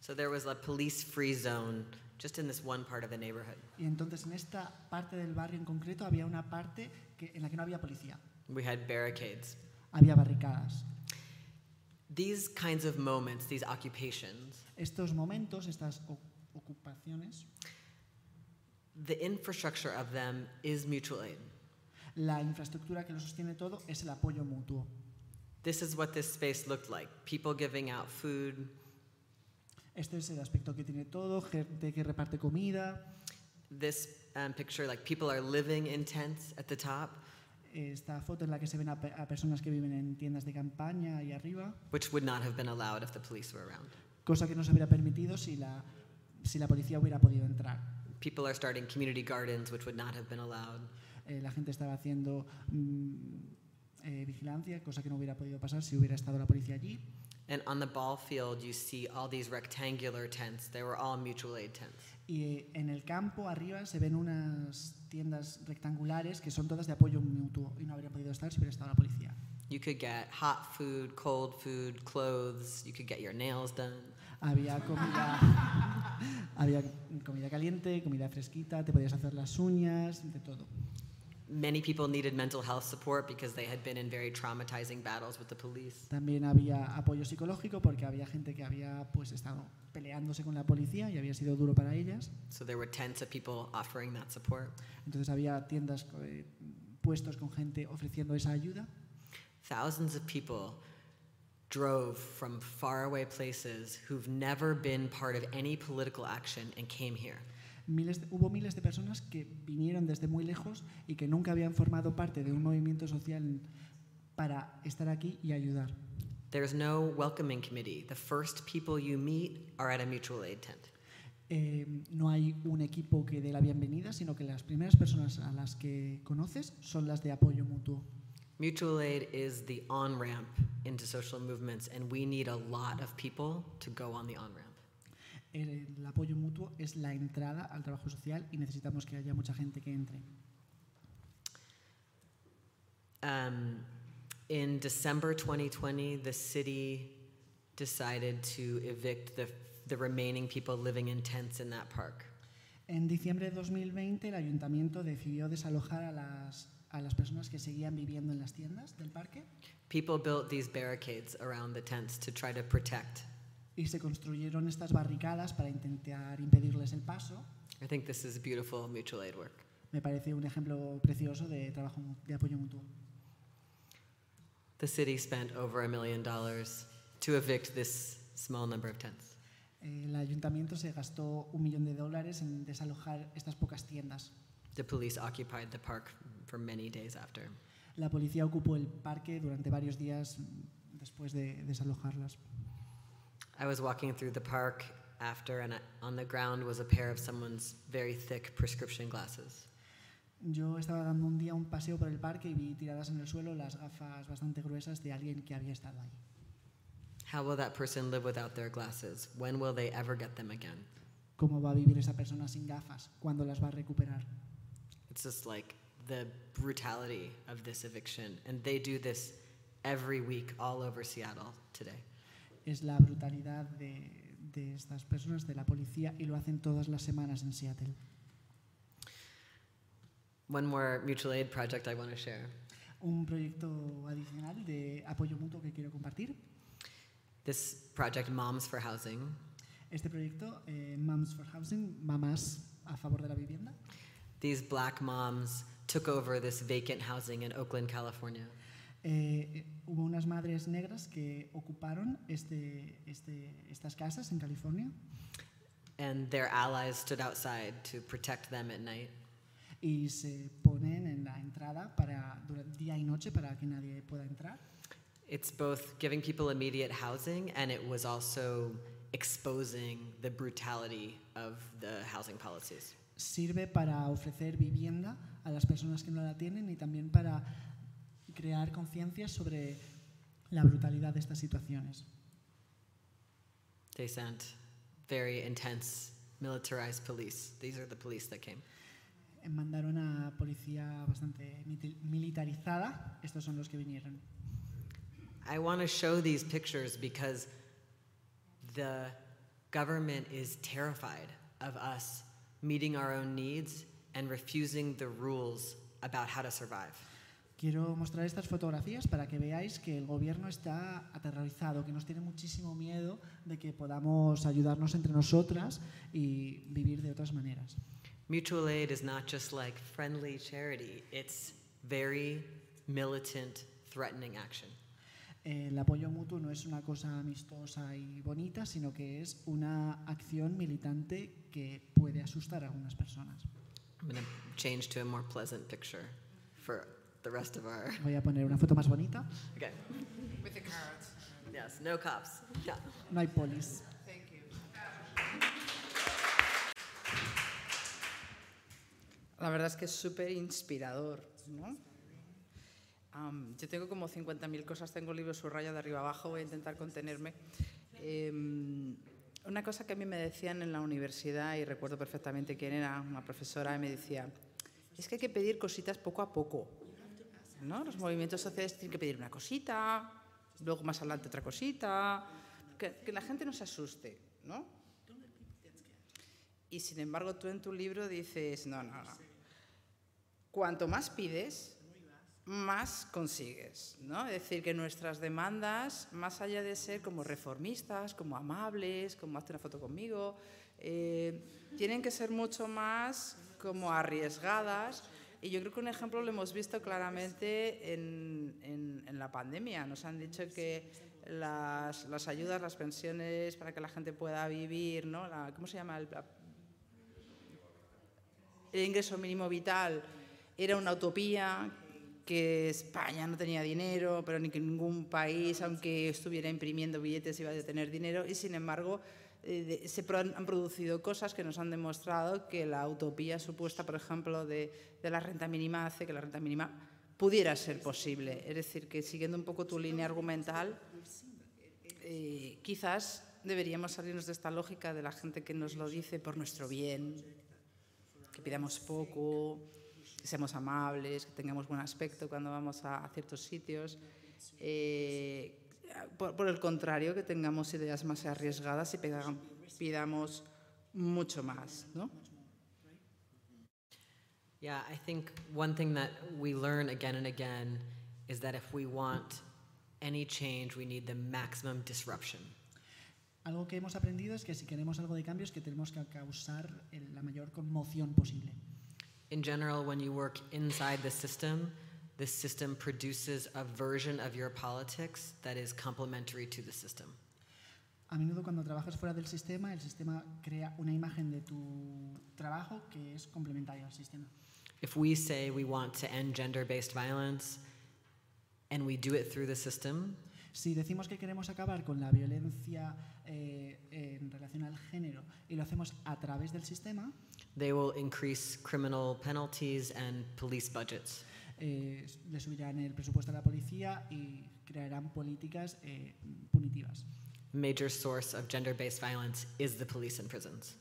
So there was a police free zone just in this one part of the neighborhood. Y entonces en esta parte del barrio en concreto había una parte que, en la que no había policía, We had barricades. había barricadas. These kinds of moments, these occupations, Estos momentos, estas ocupaciones, the infrastructure of them is mutual aid. La infraestructura que lo sostiene todo es el apoyo mutuo. This is what this space looked like people giving out food, Este es el aspecto que tiene todo, gente que reparte comida, this um, picture like people are living in tents at the top, esta foto en la que se ven a, a personas que viven en tiendas de campaña ahí arriba, which would not have been allowed if the police were around. cosa que no se hubiera permitido si la, si la policía hubiera podido entrar. People are starting community gardens, which would not have been allowed. Eh, la gente estaba haciendo mm, eh, vigilancia, cosa que no hubiera podido pasar si hubiera estado la policía allí. And on the ball field, you see all these rectangular tents. They were all mutual aid tents. Y eh, en el campo arriba se ven unas tiendas rectangulares que son todas de apoyo mutuo y no habría podido estar si hubiera estado la policía. You could get hot food, cold food, clothes. You could get your nails done. Había comida, Había comida caliente, comida fresquita, te podías hacer las uñas, de todo. Many people needed mental health support because they had been in very traumatizing battles with the police. También había apoyo psicológico porque había gente que había pues estado peleándose con la policía y había sido duro para ellas. So there were tents of people offering that support. Entonces había tiendas, eh, puestos con gente ofreciendo esa ayuda. Thousands of people drove from faraway places who've never been part of any political action and came here. Miles de- hubo miles de personas que vinieron desde muy lejos y que nunca habían formado parte de un movimiento social para estar aquí y ayudar. There's no welcoming committee. The first people you meet are at a mutual aid tent. Eh, no hay un equipo que dé la bienvenida, sino que las primeras personas a las que conoces son las de apoyo mutuo. Mutual aid is the on ramp into social movements, and we need a lot of people to go on the on ramp. El, el apoyo mutuo es la entrada al trabajo social y necesitamos que haya mucha gente que entre. Um, in December 2020, the city decided to evict the, the remaining people living in tents in that park. En diciembre de 2020 el ayuntamiento decidió desalojar a las, a las personas que seguían viviendo en las tiendas del parque People built these barricades around the tents to try to protect. Y se construyeron estas barricadas para intentar impedirles el paso. I think this is beautiful mutual aid work. Me parece un ejemplo precioso de trabajo de apoyo mutuo. The city spent over a million dollars to evict this small number of tents. El ayuntamiento se gastó un millón de dólares en desalojar estas pocas tiendas. The police occupied the park for many days after. La policía ocupó el parque durante varios días después de desalojarlas. I was walking through the park after, and on the ground was a pair of someone's very thick prescription glasses. Yo estaba dando un día un paseo por el parque y vi tiradas en el suelo las gafas bastante gruesas de alguien que había estado ahí. How will that person live without their glasses? When will they ever get them again? ¿Cómo va a vivir esa persona sin gafas? ¿Cuándo las va a recuperar? It's just like the brutality of this eviction. And they do this every week all over Seattle today. Es la brutalidad de, de estas personas, de la policía, y lo hacen todas las semanas en Seattle. One more mutual aid project I want to share. Un proyecto adicional de apoyo mutuo que quiero compartir. This project, Moms for Housing, Este proyecto, eh, Moms for Housing, Mamás a favor de la vivienda, these black moms took over this vacant housing in Oakland, California. Eh, hubo unas madres negras que ocuparon este, este, estas casas en California And their allies stood outside to protect them at night. y se ponen en la entrada para día y noche para que nadie pueda entrar. It's both giving people immediate housing and it was also exposing the brutality of the housing policies. Sirve para ofrecer vivienda a las personas que no la tienen y también para crear conciencia sobre la brutalidad de estas situaciones. They sent very intense militarized police. These are the police that came. Mandaron a policía bastante militarizada. Estos son los que vinieron. I want to show these pictures because the government is terrified of us meeting our own needs and refusing the rules about how to survive. Quiero mostrar estas fotografías para que veáis que el gobierno está aterrorizado, que nos tiene muchísimo miedo de que podamos ayudarnos entre nosotras y vivir de otras maneras. Mutual aid is not just like friendly charity, it's very militant, threatening action. El apoyo mutuo no es una cosa amistosa y bonita, sino que es una acción militante que puede asustar a algunas personas. I'm going to change to a more pleasant picture for the rest of our. Voy a poner una foto más bonita. Okay. With the carrots. Yes, no cops. Yeah. No hay polis. Thank you. La verdad es que es súper inspirador, ¿no? Am, yo tengo como 50.000 cosas, tengo el libro subrayado de arriba abajo, voy a intentar contenerme. Em, una cosa que a mí me decían en la universidad, y recuerdo perfectamente quién era, una profesora, y me decía, es que hay que pedir cositas poco a poco. ¿No? Los movimientos sociales tienen que pedir una cosita, luego más adelante otra cosita, que, la gente no se asuste. ¿no? Y sin embargo tú en tu libro dices, no, no, no. Cuanto más pides, más consigues, ¿no? Es decir, que nuestras demandas, más allá de ser como reformistas, como amables, como hazte una foto conmigo, eh, tienen que ser mucho más como arriesgadas. Y yo creo que un ejemplo lo hemos visto claramente en, la pandemia. Nos han dicho que las, las, ayudas, las pensiones para que la gente pueda vivir, ¿no? La, ¿Cómo se llama? El, el ingreso mínimo vital era una utopía, que España no tenía dinero, pero ni que ningún país, aunque estuviera imprimiendo billetes, iba a tener dinero, y sin embargo eh, se han producido cosas que nos han demostrado que la utopía supuesta, por ejemplo, de, de, la renta mínima hace que la renta mínima pudiera ser posible. Es decir, que siguiendo un poco tu línea argumental, eh, quizás deberíamos salirnos de esta lógica de la gente que nos lo dice por nuestro bien, que pidamos poco, que seamos amables, que tengamos buen aspecto cuando vamos a, a ciertos sitios. Eh, por, por, el contrario, que tengamos ideas más arriesgadas y pidamos mucho más, ¿no? Yeah, I think one thing that we learn again and again is that if we want any change, we need the maximum disruption. Algo que hemos aprendido es que si queremos algo de cambio es que tenemos que causar la mayor conmoción posible. In general, when you work inside the system, the system produces a version of your politics that is complementary to the system. A menudo cuando trabajas fuera del sistema, el sistema crea una imagen de tu trabajo que es complementaria al sistema. If we say we want to end gender-based violence and we do it through the system, si decimos que queremos acabar con la violencia eh, en relación al género y lo hacemos a través del sistema, they will increase criminal penalties and police budgets. Eh, le subirán el presupuesto a la policía y crearán políticas eh, punitivas. Major source of gender-based violence is the police and prisons.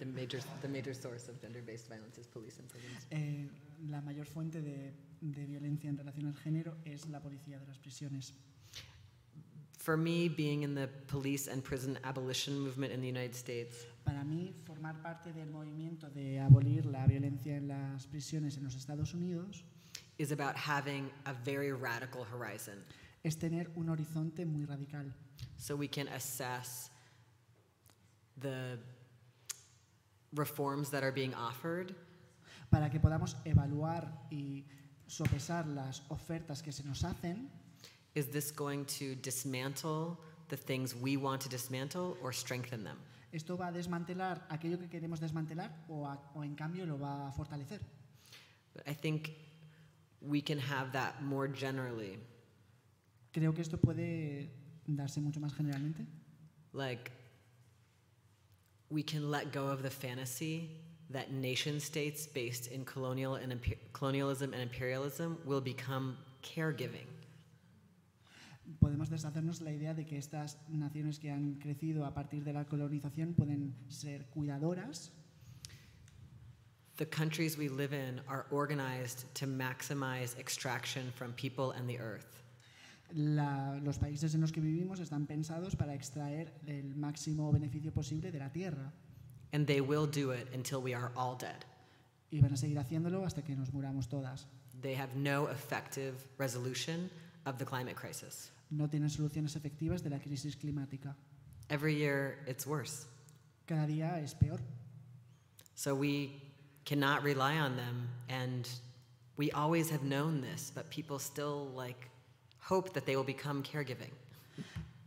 The major, the major source of gender-based violence is police and prisons. Eh, la mayor fuente de, de violencia en relación al género es la policía de las prisiones. For me, being in the police and prison abolition movement in the United States, Para mí, formar parte del movimiento de abolir la violencia en las prisiones en los Estados Unidos is about having a very radical horizon. es tener un horizonte muy radical. So we can assess the reforms that are being offered para que podamos evaluar y sopesar las ofertas que se nos hacen. Is this going to dismantle the things we want to dismantle or strengthen them? ¿Esto va a desmantelar aquello que queremos desmantelar o, a, o en cambio lo va a fortalecer? I think we can have that more generally. Creo que esto puede darse mucho más generalmente. Like, we can let go of the fantasy that nation states based in colonial and imper- colonialism and imperialism will become caregiving. Podemos deshacernos la idea de que estas naciones que han crecido a partir de la colonización pueden ser cuidadoras. The countries we live in are organized to maximize extraction from people and the earth. La, los países en los que vivimos están pensados para extraer el máximo beneficio posible de la tierra And they will do it until we are all dead. y van a seguir haciéndolo hasta que nos muramos todas. They have no effective resolution of the climate crisis. No tienen soluciones efectivas de la crisis climática. Every year, it's worse. Cada día es peor. So we cannot rely on them. And we always have known this, but people still like hope that they will become caregiving.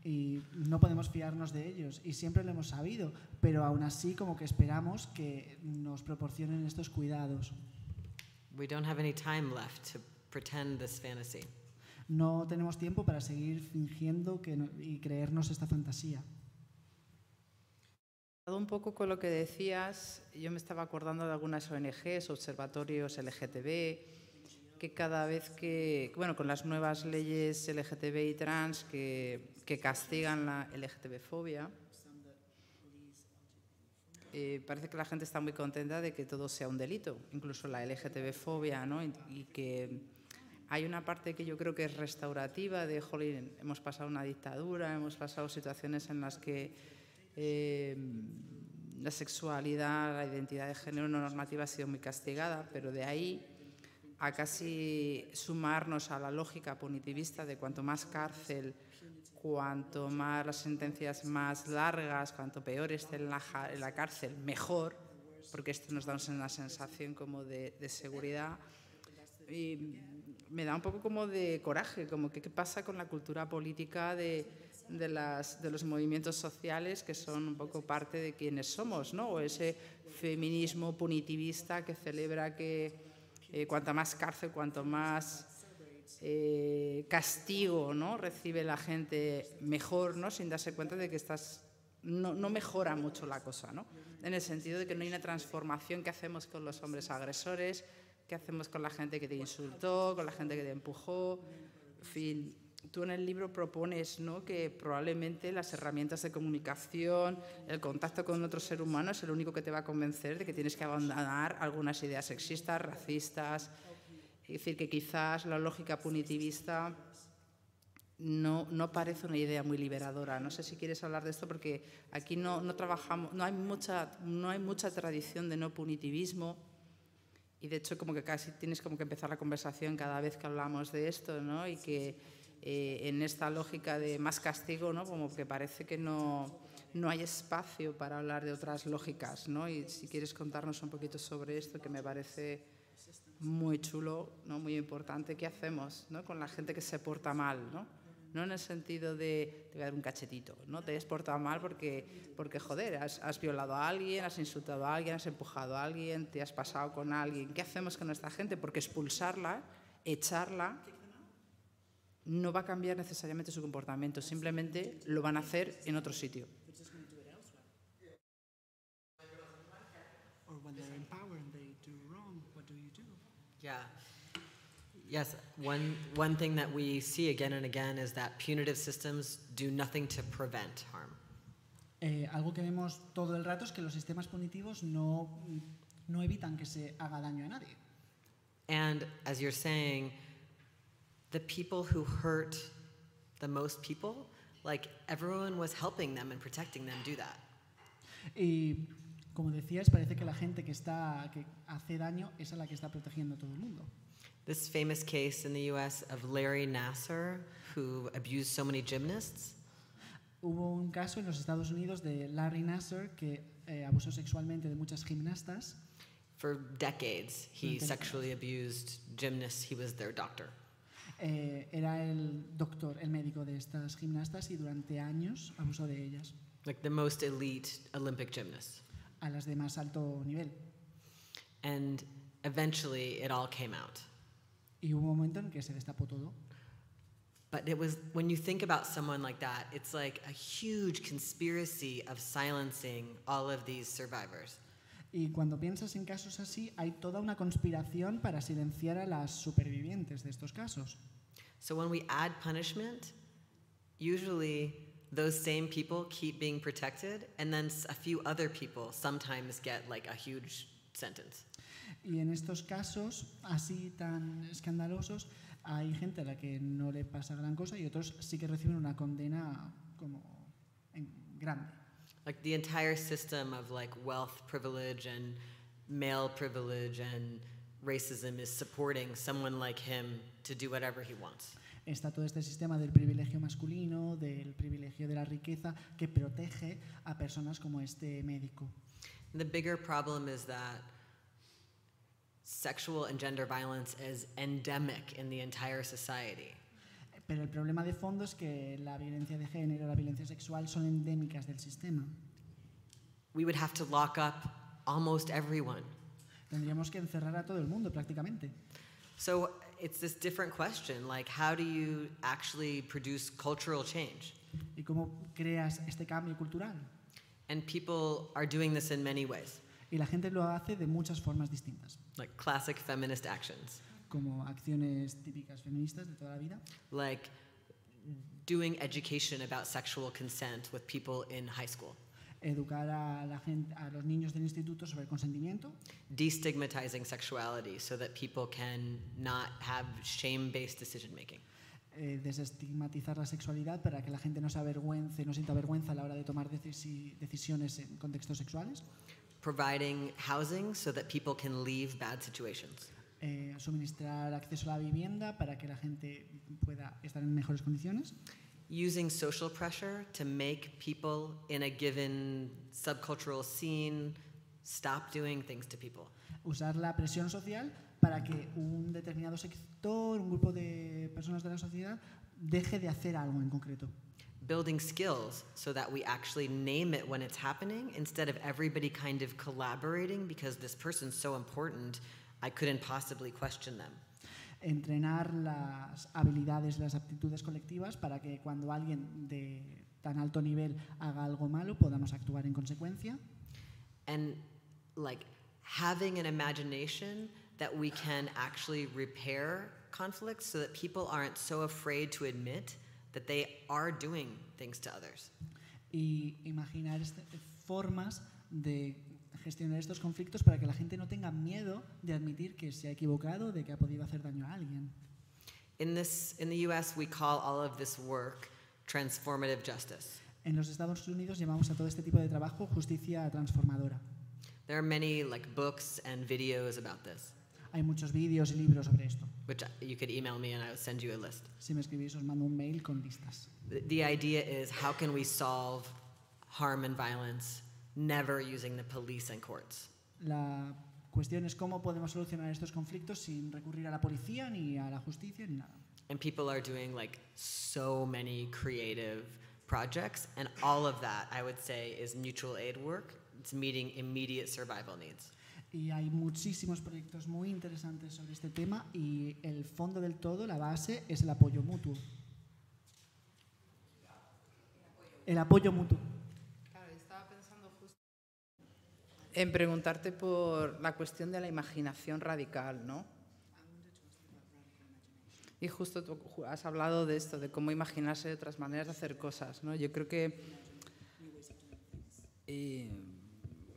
y no podemos fiarnos de ellos y siempre lo hemos sabido, pero aún así como que esperamos que nos proporcionen estos cuidados. We don't have any time left to pretend this fantasy. No tenemos tiempo para seguir fingiendo que no- y creernos esta fantasía. Un poco con lo que decías, yo me estaba acordando de algunas ONGs, observatorios LGTB, que cada vez que, bueno, con las nuevas leyes LGTB y trans que, que castigan la LGTB-fobia, eh, parece que la gente está muy contenta de que todo sea un delito, incluso la LGTB-fobia, ¿no? Y, y que hay una parte que yo creo que es restaurativa de, jolín, hemos pasado una dictadura, hemos pasado situaciones en las que eh, la sexualidad, la identidad de género no normativa ha sido muy castigada, pero de ahí a casi sumarnos a la lógica punitivista de cuanto más cárcel, cuanto más las sentencias más largas, cuanto peor esté en la, cárcel, mejor, porque esto nos da una sensación como de, seguridad. Me da un poco como de coraje, como que qué pasa con la cultura política de, los movimientos sociales que son un poco parte de quienes somos, ¿no? O ese feminismo punitivista que celebra que eh, cuanta más cárcel, cuanto más eh, castigo ¿no? recibe la gente, mejor, ¿no? sin darse cuenta de que estás, no, no, mejora mucho la cosa, ¿no? en el sentido de que no hay una transformación que hacemos con los hombres agresores, que hacemos con la gente que te insultó, con la gente que te empujó, en fin, tú en el libro propones ¿no? que probablemente las herramientas de comunicación, el contacto con otro ser humano es el único que te va a convencer de que tienes que abandonar algunas ideas sexistas, racistas. Es decir, que quizás la lógica punitivista no, no parece una idea muy liberadora. No sé si quieres hablar de esto porque aquí no, no trabajamos, no hay, mucha, no hay mucha tradición de no punitivismo y de hecho como que casi tienes como que empezar la conversación cada vez que hablamos de esto, ¿no? Y que eh, en esta lógica de más castigo, ¿no? como que parece que no, no hay espacio para hablar de otras lógicas. ¿no? Y si quieres contarnos un poquito sobre esto, que me parece muy chulo, ¿no? muy importante, ¿qué hacemos ¿no? con la gente que se porta mal? ¿no? No en el sentido de te voy a dar un cachetito, no te has portado mal porque, porque joder, has, has, violado a alguien, has insultado a alguien, has empujado a alguien, te has pasado con alguien. ¿Qué hacemos con esta gente? Porque expulsarla, echarla, no va a cambiar necesariamente su comportamiento, simplemente lo van a hacer en otro sitio. Yeah. Yes, one, one thing that we see again and again is that punitive systems do nothing to prevent harm. Eh, algo que vemos todo el rato es que los sistemas punitivos no, no evitan que se haga daño a nadie. And as you're saying, the people who hurt the most people, like everyone was helping them and protecting them do that. Y como decías, parece que la gente que está que hace daño es a la que está protegiendo todo el mundo. This famous case in the US of Larry Nasser who abused so many gymnasts. Hubo un caso en los Estados Unidos de Larry Nasser que eh, abusó sexualmente de muchas gimnastas. For decades, he sexually abused gymnasts. He was their doctor. Eh, era el doctor, el médico de estas gimnastas y durante años abusó de ellas. Like the most elite Olympic gymnasts. A las de más alto nivel. And eventually it all came out. Y hubo un momento en que se destapó todo. But it was when you think about someone like that, it's like a huge conspiracy of silencing all of these survivors. Y cuando piensas en casos así, hay toda una conspiración para silenciar a las supervivientes de estos casos. So when we add punishment, usually those same people keep being protected, and then a few other people sometimes get like a huge sentence. Y en estos casos así tan escandalosos, hay gente a la que no le pasa gran cosa y otros sí que reciben una condena como grande. Like the entire system of like wealth privilege and male privilege and racism is supporting someone like him to do whatever he wants. Está todo este sistema del privilegio masculino, del privilegio de la riqueza, que protege a personas como este médico. The bigger problem is that sexual and gender violence is endemic in the entire society. Pero el problema de fondo es que la violencia de género, la violencia sexual son endémicas del sistema. We would have to lock up almost everyone. Tendríamos que encerrar a todo el mundo prácticamente. So it's this different question, like how do you actually produce cultural change? ¿Y cómo creas este cambio cultural? And people are doing this in many ways. Y la gente lo hace de muchas formas distintas. Like classic feminist actions. Como acciones típicas feministas de toda la vida. Like doing education about sexual consent with people in high school. Educar a, la gente, a los niños del instituto sobre el consentimiento. Destigmatizing sexuality so that people can not have shame-based decision making. eh, desestigmatizar la sexualidad para que la gente no se avergüence, no sienta vergüenza a la hora de tomar decisi- decisiones en contextos sexuales. Providing housing so that people can leave bad situations, eh, suministrar acceso a la vivienda para que la gente pueda estar en mejores condiciones. using social pressure to make people in a given subcultural scene stop doing things to people. Usar la presión social para que un determinado sector, un grupo de personas de la sociedad deje de hacer algo en concreto. Building skills so that we actually name it when it's happening instead of everybody kind of collaborating because this person's so important, I couldn't possibly question them. Entrenar las habilidades, las aptitudes colectivas para que cuando alguien de tan alto nivel haga algo malo podamos actuar en consecuencia. and like having an imagination that we can actually repair conflicts so that people aren't so afraid to admit that they are doing things to others. y imaginar este- formas de gestionar estos conflictos para que la gente no tenga miedo de admitir que se ha equivocado, de que ha podido hacer daño a alguien. In this in the US we call all of this work transformative justice. En los Estados Unidos llamamos a todo este tipo de trabajo justicia transformadora. There are many like books and videos about this, Hay muchos vídeos y libros sobre esto. Which you could email me and I will send you a list. Si me escribís os mando un mail con listas. The, the idea is how can we solve harm and violence never using the police and courts? La cuestión es cómo podemos solucionar estos conflictos sin recurrir a la policía ni a la justicia ni nada. And people are doing like so many creative projects, and all of that, I would say, is mutual aid work. It's meeting immediate survival needs. Y hay muchísimos proyectos muy interesantes sobre este tema y el fondo del todo, la base, es el apoyo mutuo. El apoyo mutuo. En preguntarte por la cuestión de la imaginación radical, ¿no? Y justo tú has hablado de esto, de cómo imaginarse de otras maneras de hacer cosas, ¿no? Yo creo que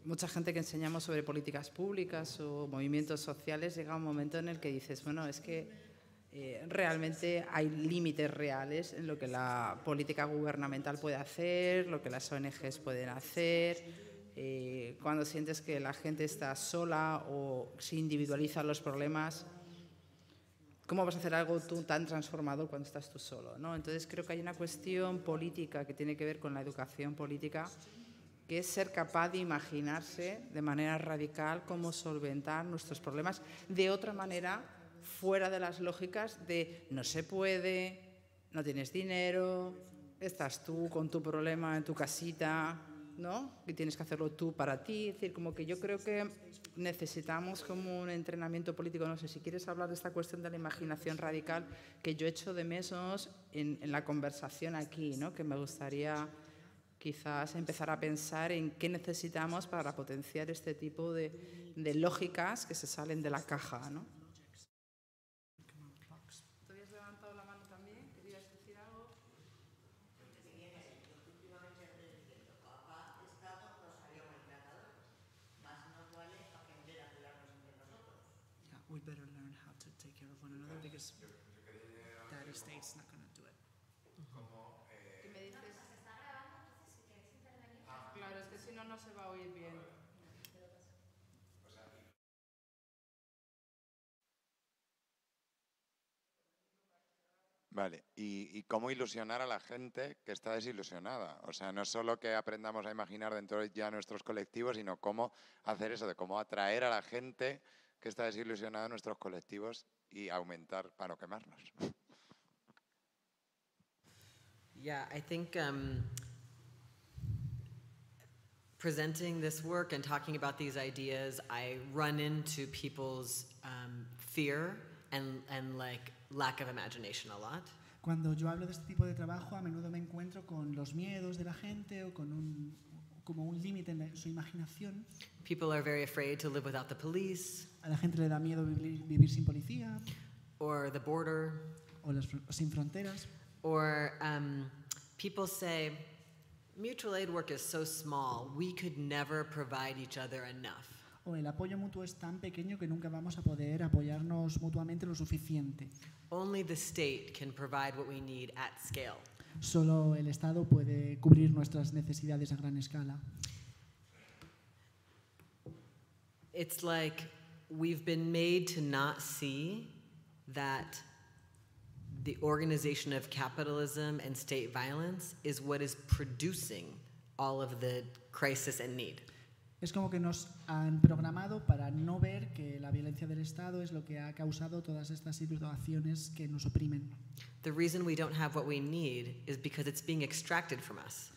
mucha gente que enseñamos sobre políticas públicas o movimientos sociales llega un momento en el que dices, bueno, es que eh, realmente hay límites reales en lo que la política gubernamental puede hacer, lo que las ONGs pueden hacer. eh, cuando sientes que la gente está sola o se individualizan los problemas, ¿cómo vas a hacer algo tú tan transformador cuando estás tú solo? ¿no? Entonces creo que hay una cuestión política que tiene que ver con la educación política, que es ser capaz de imaginarse de manera radical cómo solventar nuestros problemas de otra manera, fuera de las lógicas de no se puede, no tienes dinero, estás tú con tu problema en tu casita, ¿no? Y tienes que hacerlo tú para ti. Es decir, como que yo creo que necesitamos como un entrenamiento político. No sé si quieres hablar de esta cuestión de la imaginación radical que yo echo de menos en, en la conversación aquí, ¿no? Que me gustaría quizás empezar a pensar en qué necesitamos para potenciar este tipo de, lógicas que se salen de la caja, ¿no? ¿Te habías levantado la mano también? ¿Querías decir algo? Yeah, we better learn how to take care of one another because that state's not going to do it. ¿Qué me dices? Claro, es que si no, no se va a oír bien. Vale, y, y cómo ilusionar a la gente que está desilusionada. O sea, no solo que aprendamos a imaginar dentro de ya nuestros colectivos, sino cómo hacer eso, de cómo atraer a la gente que está desilusionada a nuestros colectivos y aumentar para no quemarnos. Yeah, I think um, presenting this work and talking about these ideas, I run into people's um, fear and, and like lack of imagination a lot. Cuando yo hablo de este tipo de trabajo, a menudo me encuentro con los miedos de la gente o con un, como un límite en la- su imaginación. People are very afraid to live without the police A la gente le da miedo vivir, vivir sin policía or the border, o, las sin fronteras. or um, people say, mutual aid work is so small, we could never provide each other enough. o el apoyo mutuo es tan pequeño que nunca vamos a poder apoyarnos mutuamente lo suficiente. Only the state can provide what we need at scale. Solo el Estado puede cubrir nuestras necesidades a gran escala. It's like we've been made to not see that the organization of capitalism and state violence is what is producing all of the crisis and need. Es como que nos han programado para no ver que la violencia del Estado es lo que ha causado todas estas situaciones que nos oprimen. The reason we don't have what we need is because it's being extracted from us.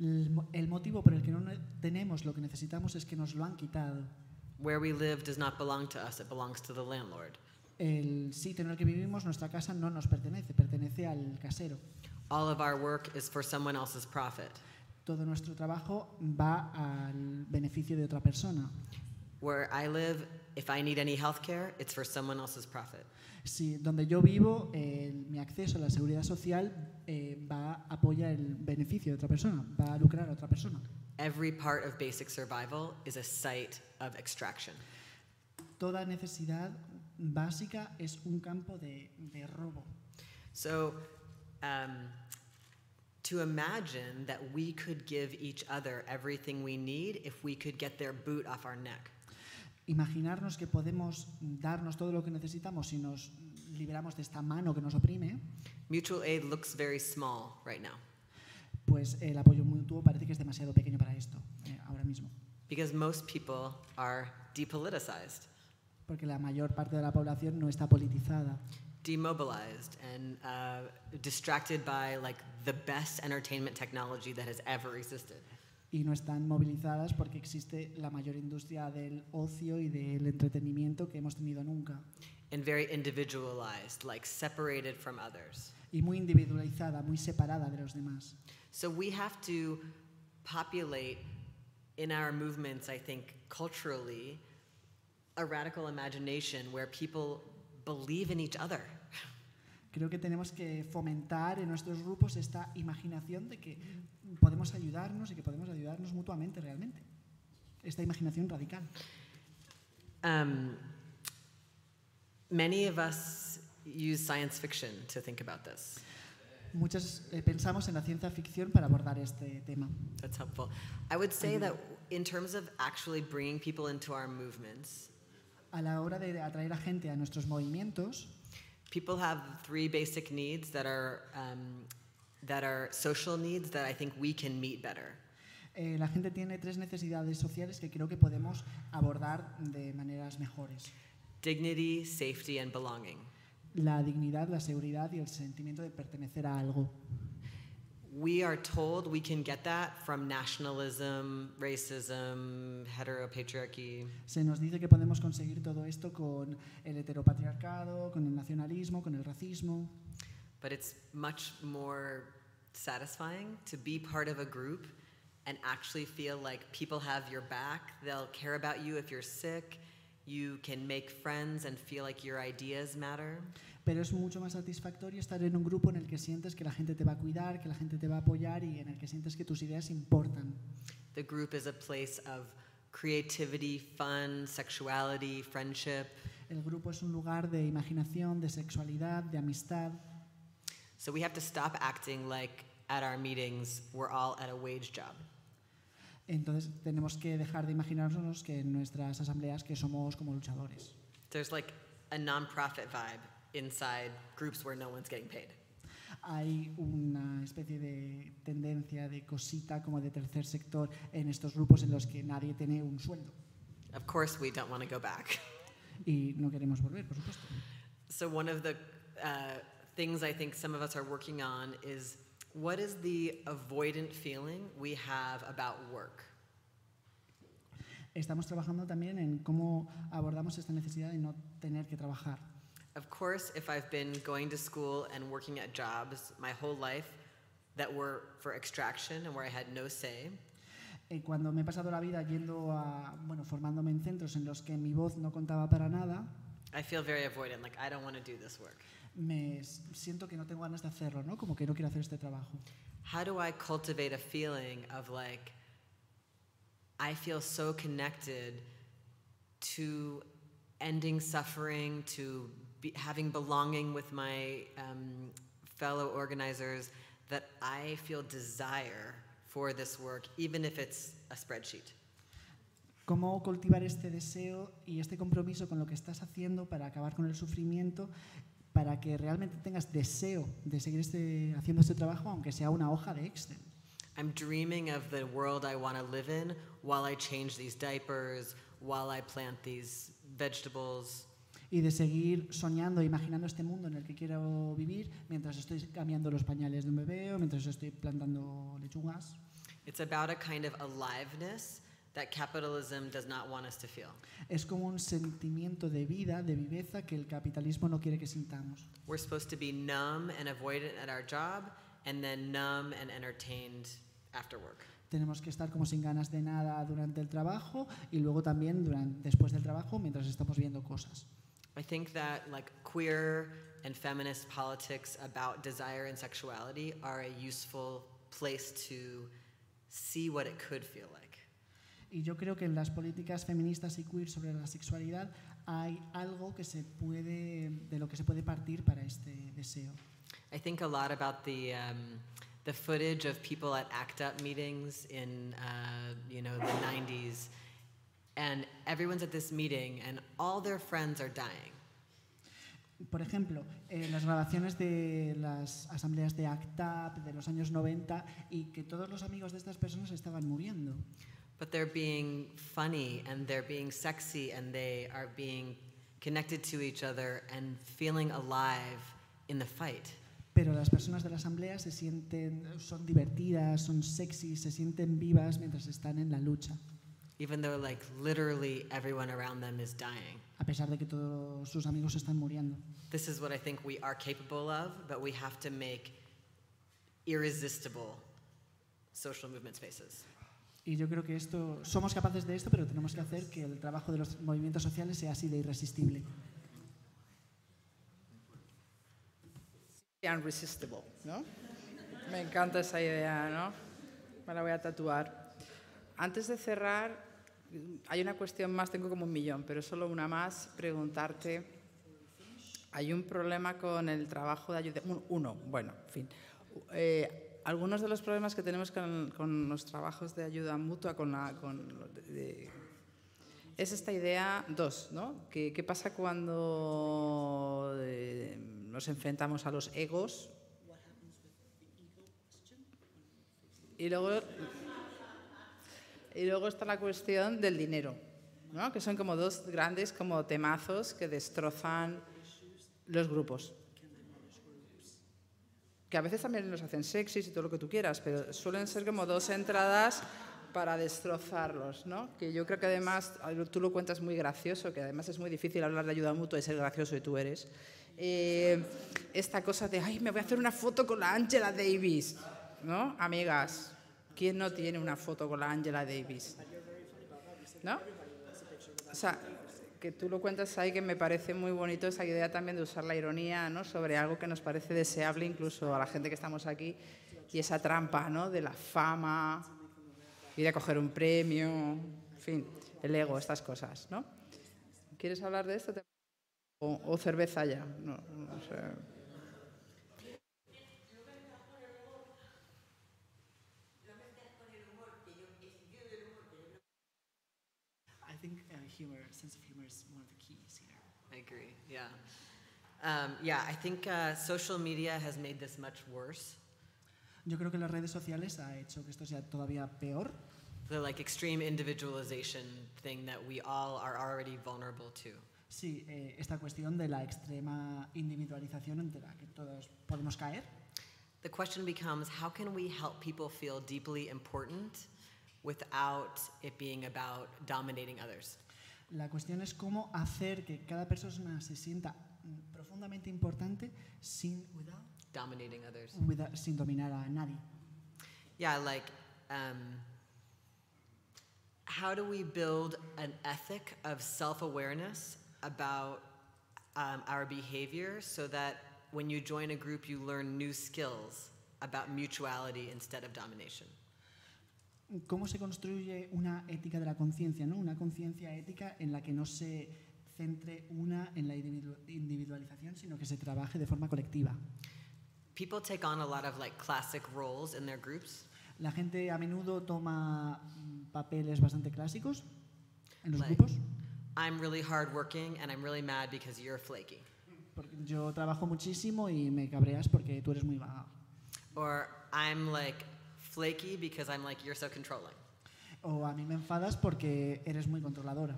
El, motivo por el que no tenemos lo que necesitamos es que nos lo han quitado. Where we live does not belong to us, it belongs to the landlord. El sitio en el que vivimos, nuestra casa, no nos pertenece, pertenece al casero. All of our work is for someone else's profit. Todo nuestro trabajo va al beneficio de otra persona. Where I live, if I need any health care, it's for someone else's profit. Si donde yo vivo, el- mi acceso a la seguridad social eh, va a apoyar el beneficio de otra persona, va a lucrar a otra persona. Every part of basic survival is a site of extraction. Toda necesidad básica es un campo de, de robo. So, um, to imagine that we could give each other everything we need if we could get their boot off our neck. Imaginarnos que podemos darnos todo lo que necesitamos si nos liberamos de esta mano que nos oprime, Mutual aid looks very small right now pues el apoyo mutuo parece que es demasiado pequeño para esto eh, ahora mismo. because most people are depoliticized, Porque la mayor parte de la población no está politizada, demobilized, and uh, distracted by like the best entertainment technology that has ever existed. y no están movilizadas porque existe la mayor industria del ocio y del entretenimiento que hemos tenido nunca. And very individualized, like separated from others. Y muy individualizada, muy separada de los demás. So we have to populate in our movements, I think, culturally, a radical imagination where people believe in each other. Creo que tenemos que fomentar en nuestros grupos esta imaginación de que podemos ayudarnos y que podemos ayudarnos mutuamente realmente. Esta imaginación radical. Um, many of us use science fiction to think about this. Muchas eh, pensamos en la ciencia ficción para abordar este tema. That's helpful. I would say that in terms of actually bringing people into our movements, A la hora de atraer a gente a nuestros movimientos, people have three basic needs that are um, that are social needs that I think we can meet better. eh, la gente tiene tres necesidades sociales que creo que podemos abordar de maneras mejores. Dignity, safety, and belonging. La dignidad, la seguridad y el sentimiento de pertenecer a algo. We are told we can get that from nationalism, racism, heteropatriarchy. Se nos dice que podemos conseguir todo esto con el heteropatriarcado, con el nacionalismo, con el racismo, But it's much more satisfying to be part of a group and actually feel like people have your back. They'll care about you if you're sick. You can make friends and feel like your ideas matter. Pero es mucho más satisfactorio estar en un grupo en el que sientes que la gente te va a cuidar, que la gente te va a apoyar y en el que sientes que tus ideas importan. The group is a place of creativity, fun, sexuality, friendship. El grupo es un lugar de imaginación, de sexualidad, de amistad. So we have to stop acting like at our meetings we're all at a wage job. Entonces tenemos que dejar de imaginarnos que en nuestras asambleas que somos como luchadores. There's like a nonprofit vibe inside groups where no one's getting paid. Hay una especie de tendencia, de cosita como de tercer sector en estos grupos en los que nadie tiene un sueldo. Of course, we don't want to go back. Y no queremos volver, por supuesto. So, one of the uh, things I think some of us are working on is what is the avoidant feeling we have about work? Estamos trabajando también en cómo abordamos esta necesidad de no tener que trabajar. Of course, if I've been going to school and working at jobs my whole life that were for extraction and where I had no say, Eh, cuando me he pasado la vida yendo a, bueno, formándome en centros en los que mi voz no contaba para nada, I feel very avoidant, like I don't want to do this work. me siento que no tengo ganas de hacerlo, ¿no? Como que no quiero hacer este trabajo. How do I cultivate a feeling of like, I feel so connected to ending suffering, to be, having belonging with my um, fellow organizers, that I feel desire for this work, even if it's a spreadsheet. Cómo cultivar este deseo y este compromiso con lo que estás haciendo para acabar con el sufrimiento, para que realmente tengas deseo de seguir este- haciendo este trabajo, aunque sea una hoja de Excel. I'm dreaming of the world I want to live in while I change these diapers, while I plant these vegetables. Y de seguir soñando, imaginando este mundo en el que quiero vivir mientras estoy cambiando los pañales de un bebé o mientras estoy plantando lechugas. It's about a kind of aliveness that capitalism does not want us to feel. Es como un sentimiento de vida, de viveza que el capitalismo no quiere que sintamos. We're supposed to be numb and avoidant at our job, and then numb and entertained after work. Tenemos que estar como sin ganas de nada durante el trabajo y luego también durante, después del trabajo mientras estamos viendo cosas. I think that like queer and feminist politics about desire and sexuality are a useful place to see what it could feel like. Y yo creo que en las políticas feministas y queer sobre la sexualidad hay algo que se puede, de lo que se puede partir para este deseo. I think a lot about the um, the footage of people at ACT UP meetings in uh, you know the 90s, and everyone's at this meeting and all their friends are dying. Por ejemplo, eh, las grabaciones de las asambleas de ACTAP de los años 90 y que todos los amigos de estas personas estaban muriendo. But they're being funny and they're being sexy and they are being connected to each other and feeling alive in the fight. Pero las personas de la asamblea se sienten, son divertidas, son sexy, se sienten vivas mientras están en la lucha, Even though like literally everyone around them is dying. a pesar de que todos sus amigos están muriendo. This is what I think we are capable of, but we have to make irresistible social movement spaces. Y yo creo que esto, somos capaces de esto, pero tenemos que hacer que el trabajo de los movimientos sociales sea así de irresistible. Unresistible, ¿no? Me encanta esa idea, ¿no? Me la voy a tatuar. Antes de cerrar, hay una cuestión más, tengo como un millón, pero solo una más, preguntarte, hay un problema con el trabajo de ayuda, un- uno, bueno, en fin. Eh, algunos de los problemas que tenemos con, con los trabajos de ayuda mutua, con la, con de- de- es esta idea, dos, ¿no? ¿Qué, qué pasa cuando eh, nos enfrentamos a los egos? Y luego, y luego está la cuestión del dinero, ¿no? que son como dos grandes como temazos que destrozan los grupos. Que a veces también los hacen sexys y todo lo que tú quieras, pero suelen ser como dos entradas para destrozarlos, ¿no? Que yo creo que además, tú lo cuentas muy gracioso, que además es muy difícil hablar de ayuda mutua y ser gracioso y tú eres. Eh, esta cosa de, ay, me voy a hacer una foto con la Angela Davis, ¿no? Amigas, ¿quién no tiene una foto con la Angela Davis? ¿No? O sea, que tú lo cuentas ahí, que me parece muy bonito esa idea también de usar la ironía, ¿no? Sobre algo que nos parece deseable incluso a la gente que estamos aquí y esa trampa, ¿no? De la fama, ir a coger un premio, en fin, el ego, estas cosas, ¿no? ¿Quieres hablar de esto? O, o cerveza ya, no, no sé. Yeah. Um, yeah, I think uh, social media has made this much worse. Yo creo que las redes sociales ha hecho que esto sea todavía peor. The like extreme individualization thing that we all are already vulnerable to. Sí, eh, esta cuestión de la extrema individualización entre la que todos podemos caer. The question becomes how can we help people feel deeply important without it being about dominating others? La cuestión es cómo hacer que cada persona se sienta mm, profundamente importante sin, without- Dominating others. without- sin dominar a nadie. Yeah, like um, how do we build an ethic of self awareness about um, our behavior so that when you join a group, you learn new skills about mutuality instead of domination? Cómo se construye una ética de la conciencia, ¿no? Una conciencia ética en la que no se centre una en la individu- individualización, sino que se trabaje de forma colectiva. People take on a lot of like classic roles in their groups. La gente a menudo toma mm, papeles bastante clásicos en los Like- grupos. I'm really hardworking and I'm really mad because you're flaky. Porque yo trabajo muchísimo y me cabreas porque tú eres muy vaga. Or I'm like flaky because I'm like, you're so controlling. O a mí me enfadas porque eres muy controladora.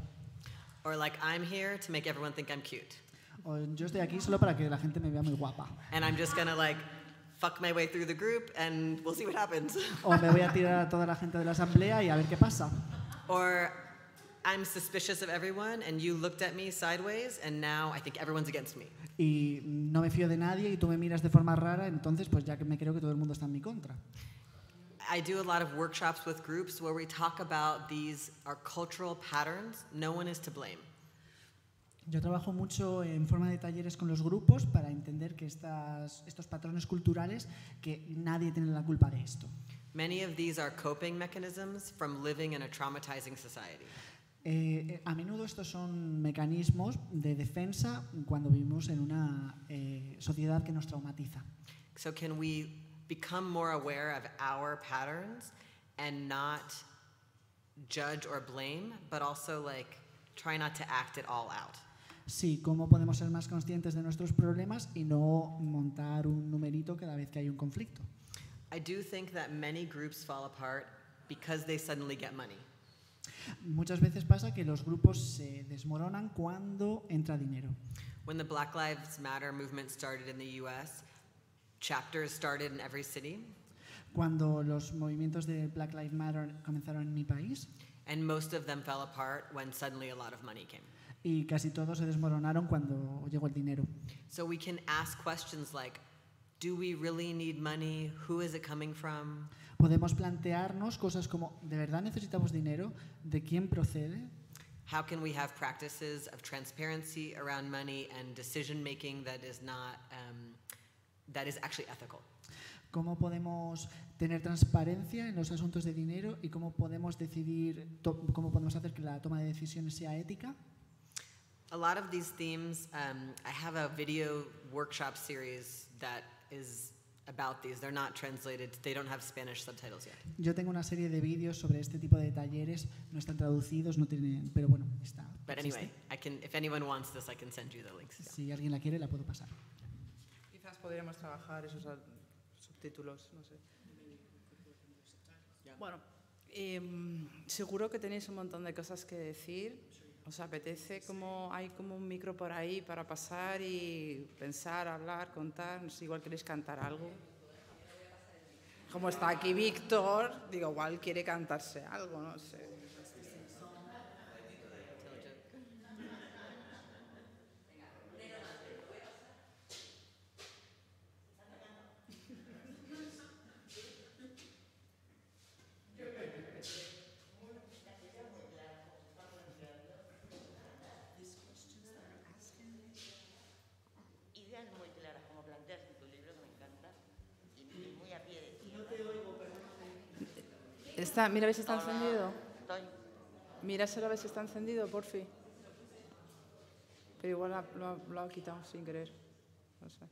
Or like, I'm here to make everyone think I'm cute. O yo estoy aquí solo para que la gente me vea muy guapa. And I'm just gonna like fuck my way through the group and we'll see what happens. O me voy a tirar a toda la gente de la asamblea y a ver qué pasa. or I'm suspicious of everyone and you looked at me sideways and now I think everyone's against me. Y no me fío de nadie y tú me miras de forma rara, entonces pues ya que me creo que todo el mundo está en mi contra. I do a lot of workshops with groups where we talk about these our cultural patterns. No one is to blame. Yo trabajo mucho en forma de talleres con los grupos para entender que estas, estos patrones culturales, que nadie tiene la culpa de esto. Many of these are coping mechanisms from living in a traumatizing society. Eh, eh, a menudo estos son mecanismos de defensa cuando vivimos en una eh, sociedad que nos traumatiza. So, can we become more aware of our patterns and not judge or blame, but also like try not to act it all out? Sí, cómo podemos ser más conscientes de nuestros problemas y no montar un numerito cada vez que hay un conflicto. I do think that many groups fall apart because they suddenly get money. Muchas veces pasa que los grupos se desmoronan cuando entra dinero. When the Black Lives Matter movement started in the US, chapters started in every city, Cuando los movimientos de Black Lives Matter comenzaron en mi país and most of them fell apart when suddenly a lot of money came. y casi todos se desmoronaron cuando llegó el dinero. So we can ask questions like Do we really need money? Who is it coming from? Podemos plantearnos cosas como, ¿de verdad necesitamos dinero? ¿De quién procede? How can we have practices of transparency around money and decision making that is not, um, that is actually ethical? ¿Cómo podemos tener transparencia en los asuntos de dinero y cómo podemos decidir, cómo podemos hacer que la toma de decisiones sea ética? A lot of these themes, um, I have a video workshop series that is about these. They're not translated, they don't have Spanish subtitles yet. Yo tengo una serie de vídeos sobre este tipo de talleres, no están traducidos, no tienen, pero bueno, está. But existe. anyway, I can, if anyone wants this, I can send you the links. Si alguien la quiere, la puedo pasar. Podríamos trabajar esos subtítulos, no sé. Bueno, em, seguro que tenéis un montón de cosas que decir. ¿Os apetece como hay como un micro por ahí para pasar y pensar, hablar, contar? No sé, igual queréis cantar algo. Como está aquí Víctor, digo, igual quiere cantarse algo, no sé. Ideas muy claras, como planteas en tu libro, que me encanta, y y muy a pie de tierra. Está, mira a ver si está Hola, encendido. Míraselo a ver si está encendido, porfi. Pero igual lo, ha- lo ha quitado sin querer. No sé.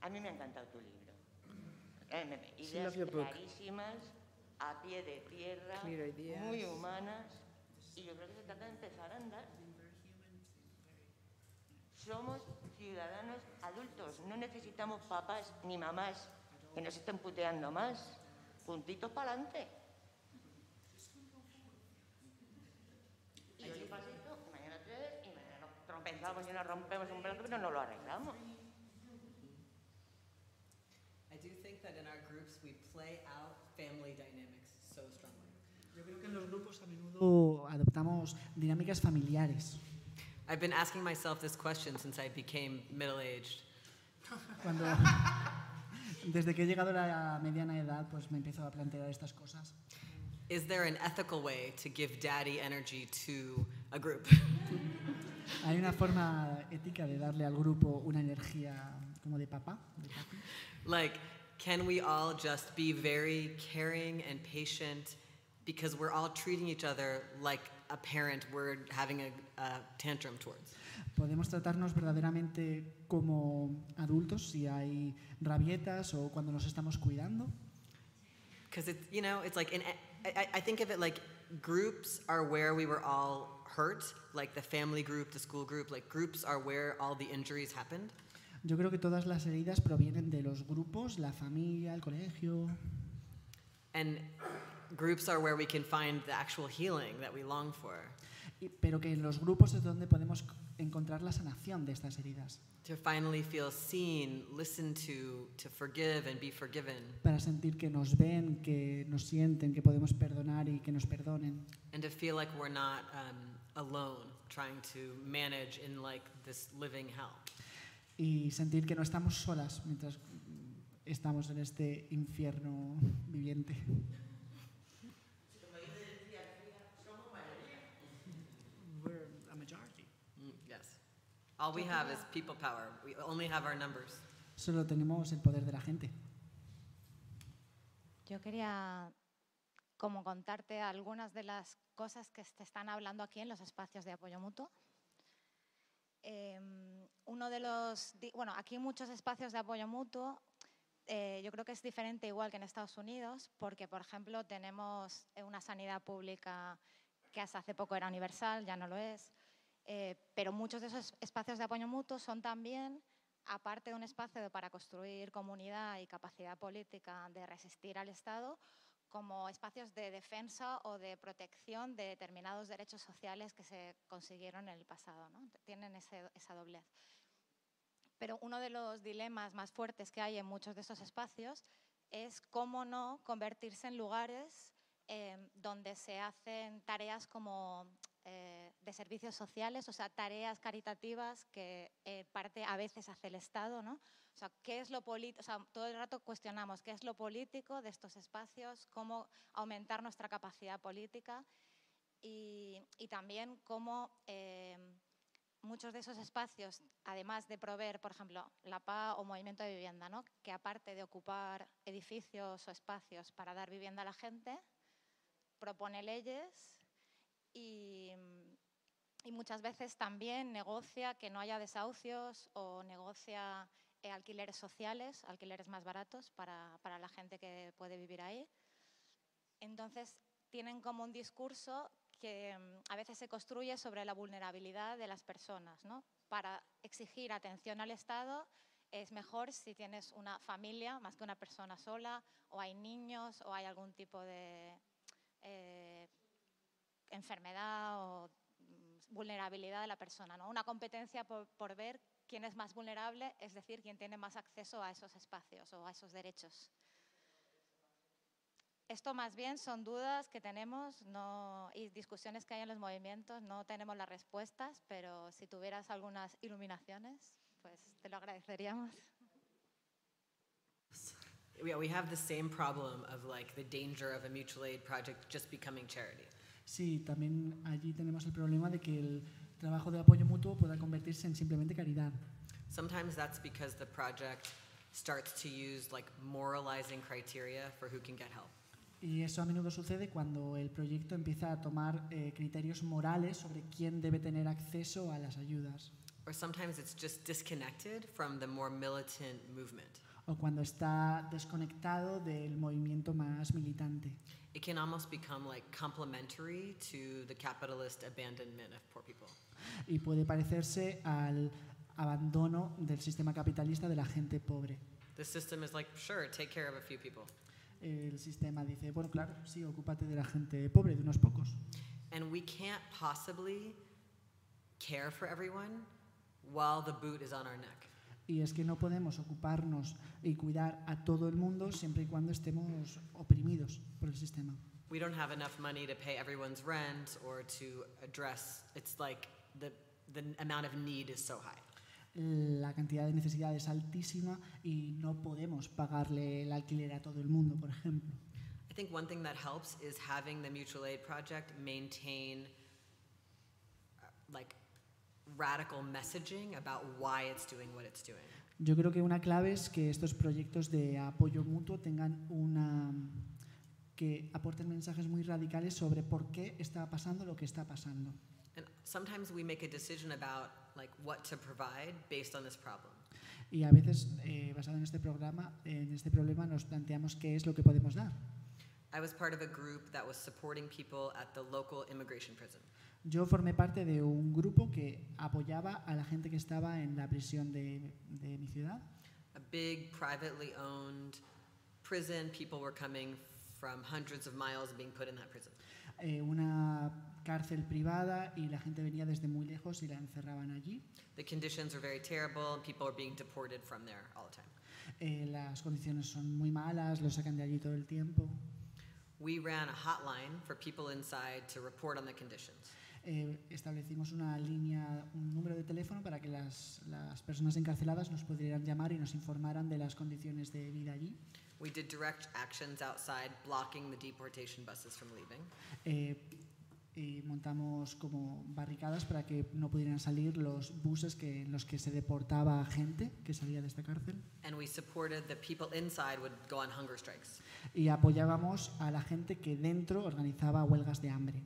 A mí me ha encantado tu libro. Eh, Ideas clarísimas, a pie de tierra, muy humanas, y yo creo que se trata de empezar a andar. Somos ciudadanos adultos, no necesitamos papás ni mamás que nos estén puteando más. Puntitos para adelante. Y hoy un pasito, y mañana tres, y mañana nos y nos rompemos un brazo, pero no lo arreglamos. I do think that in our groups we play out family dynamics so strongly. Yo creo que en los grupos a menudo adoptamos dinámicas familiares. I've been asking myself this question since I became middle aged. Cuando, desde que he llegado a la mediana edad, pues me empiezo a plantear estas cosas. Is there an ethical way to give daddy energy to a group? ¿Hay una forma ética de darle al grupo una energía como de papá? de papi? like, can we all just be very caring and patient because we're all treating each other like a parent we're having a, a tantrum towards? Podemos tratarnos verdaderamente como adultos si hay rabietas o cuando nos estamos cuidando. Because it's, you know, it's like, in, I, I- I think of it like groups are where we were all hurt, like the family group, the school group, like groups are where all the injuries happened. Yo creo que todas las heridas provienen de los grupos, la familia, el colegio. And groups are where we can find the actual healing that we long for. Pero que en los grupos es donde podemos encontrar la sanación de estas heridas. To finally feel seen, listened to, to forgive and be forgiven, Para sentir que nos ven, que nos sienten, que podemos perdonar y que nos perdonen. and to feel like we're not um, alone trying to manage in like this living hell. Y sentir que no estamos solas mientras mm, estamos en este infierno viviente. All we have is people power. We only have our numbers. Solo tenemos el poder de la gente. Yo quería como contarte algunas de las cosas que se están hablando aquí en los espacios de apoyo mutuo. Em, uno de los, bueno, aquí muchos espacios de apoyo mutuo, eh, yo creo que es diferente igual que en Estados Unidos, porque por ejemplo tenemos eh, una sanidad pública que hasta hace poco era universal, ya no lo es, eh, pero muchos de esos espacios de apoyo mutuo son también, aparte de un espacio para construir comunidad y capacidad política de resistir al Estado, como espacios de defensa o de protección de determinados derechos sociales que se consiguieron en el pasado. ¿no? Tienen ese- esa doblez. Pero uno de los dilemas más fuertes que hay en muchos de estos espacios es cómo no convertirse en lugares eh, donde se hacen tareas como de servicios sociales, o sea, tareas caritativas que eh, parte a veces hace el Estado, ¿no? O sea, ¿qué es lo político? O sea, todo el rato cuestionamos qué es lo político de estos espacios, cómo aumentar nuestra capacidad política y, y también cómo eh, muchos de esos espacios, además de proveer, por ejemplo, la PA o Movimiento de Vivienda, ¿no? que aparte de ocupar edificios o espacios para dar vivienda a la gente, propone leyes y, y muchas veces también negocia que no haya desahucios o negocia eh, alquileres sociales, alquileres más baratos para, para la gente que puede vivir ahí. Entonces, tienen como un discurso que mm, a veces se construye sobre la vulnerabilidad de las personas. ¿no? Para exigir atención al Estado es mejor si tienes una familia más que una persona sola, o hay niños, o hay algún tipo de eh, enfermedad o vulnerabilidad de la persona. ¿no? Una competencia por, por ver quién es más vulnerable, es decir, quién tiene más acceso a esos espacios o a esos derechos. Esto más bien son dudas que tenemos no, y discusiones que hay en los movimientos. No tenemos las respuestas, pero si tuvieras algunas iluminaciones, pues te lo agradeceríamos. Yeah, we have the same problem of like the danger of a mutual aid project just becoming charity. Sí, también allí tenemos el problema de que el trabajo de apoyo mutuo pueda convertirse en simplemente caridad. Sometimes that's because the project starts to use like moralizing criteria for who can get help. Y eso a menudo sucede cuando el proyecto empieza a tomar eh, criterios morales sobre quién debe tener acceso a las ayudas. Or sometimes it's just disconnected from the more militant movement. O cuando está desconectado del movimiento más militante. It can almost become like complementary to the capitalist abandonment of poor people. Y puede parecerse al abandono del sistema capitalista de la gente pobre. The system is like, sure, take care of a few people. El sistema dice, bueno, claro, sí, ocúpate de la gente pobre, de unos pocos. And we can't possibly care for everyone while the boot is on our neck. Y es que no podemos ocuparnos y cuidar a todo el mundo siempre y cuando estemos oprimidos por el sistema. We don't have enough money to pay everyone's rent or to address, it's like the, the amount of need is so high. La cantidad de necesidad es altísima y no podemos pagarle el alquiler a todo el mundo, por ejemplo. I think one thing that helps is having the mutual aid project maintain uh, like radical messaging about why it's doing what it's doing. Yo creo que una clave es que estos proyectos de apoyo mutuo tengan una que aporten mensajes muy radicales sobre por qué está pasando lo que está pasando. And sometimes we make a decision about like what to provide based on this problem. Y a veces, eh, basado en este programa, en este problema, nos planteamos qué es lo que podemos dar. I was part of a group that was supporting people at the local immigration prison. Yo formé parte de un grupo que apoyaba a la gente que estaba en la prisión de, de mi ciudad. A big privately owned prison. People were coming from hundreds of miles and being put in that prison. Eh, una cárcel privada y la gente venía desde muy lejos y la encerraban allí. The conditions were very terrible and people were being deported from there all the time. Eh, las condiciones son muy malas, lo sacan de allí todo el tiempo. We ran a hotline for people inside to report on the conditions. Eh, establecimos una línea, un número de teléfono para que las, las personas encarceladas nos pudieran llamar y nos informaran de las condiciones de vida allí. We did direct actions outside, blocking the deportation buses from leaving. Eh, y montamos como barricadas para que no pudieran salir los buses que, en los que se deportaba a gente que salía de esta cárcel. And we supported the people inside would go on hunger strikes. Y apoyábamos a la gente que dentro organizaba huelgas de hambre.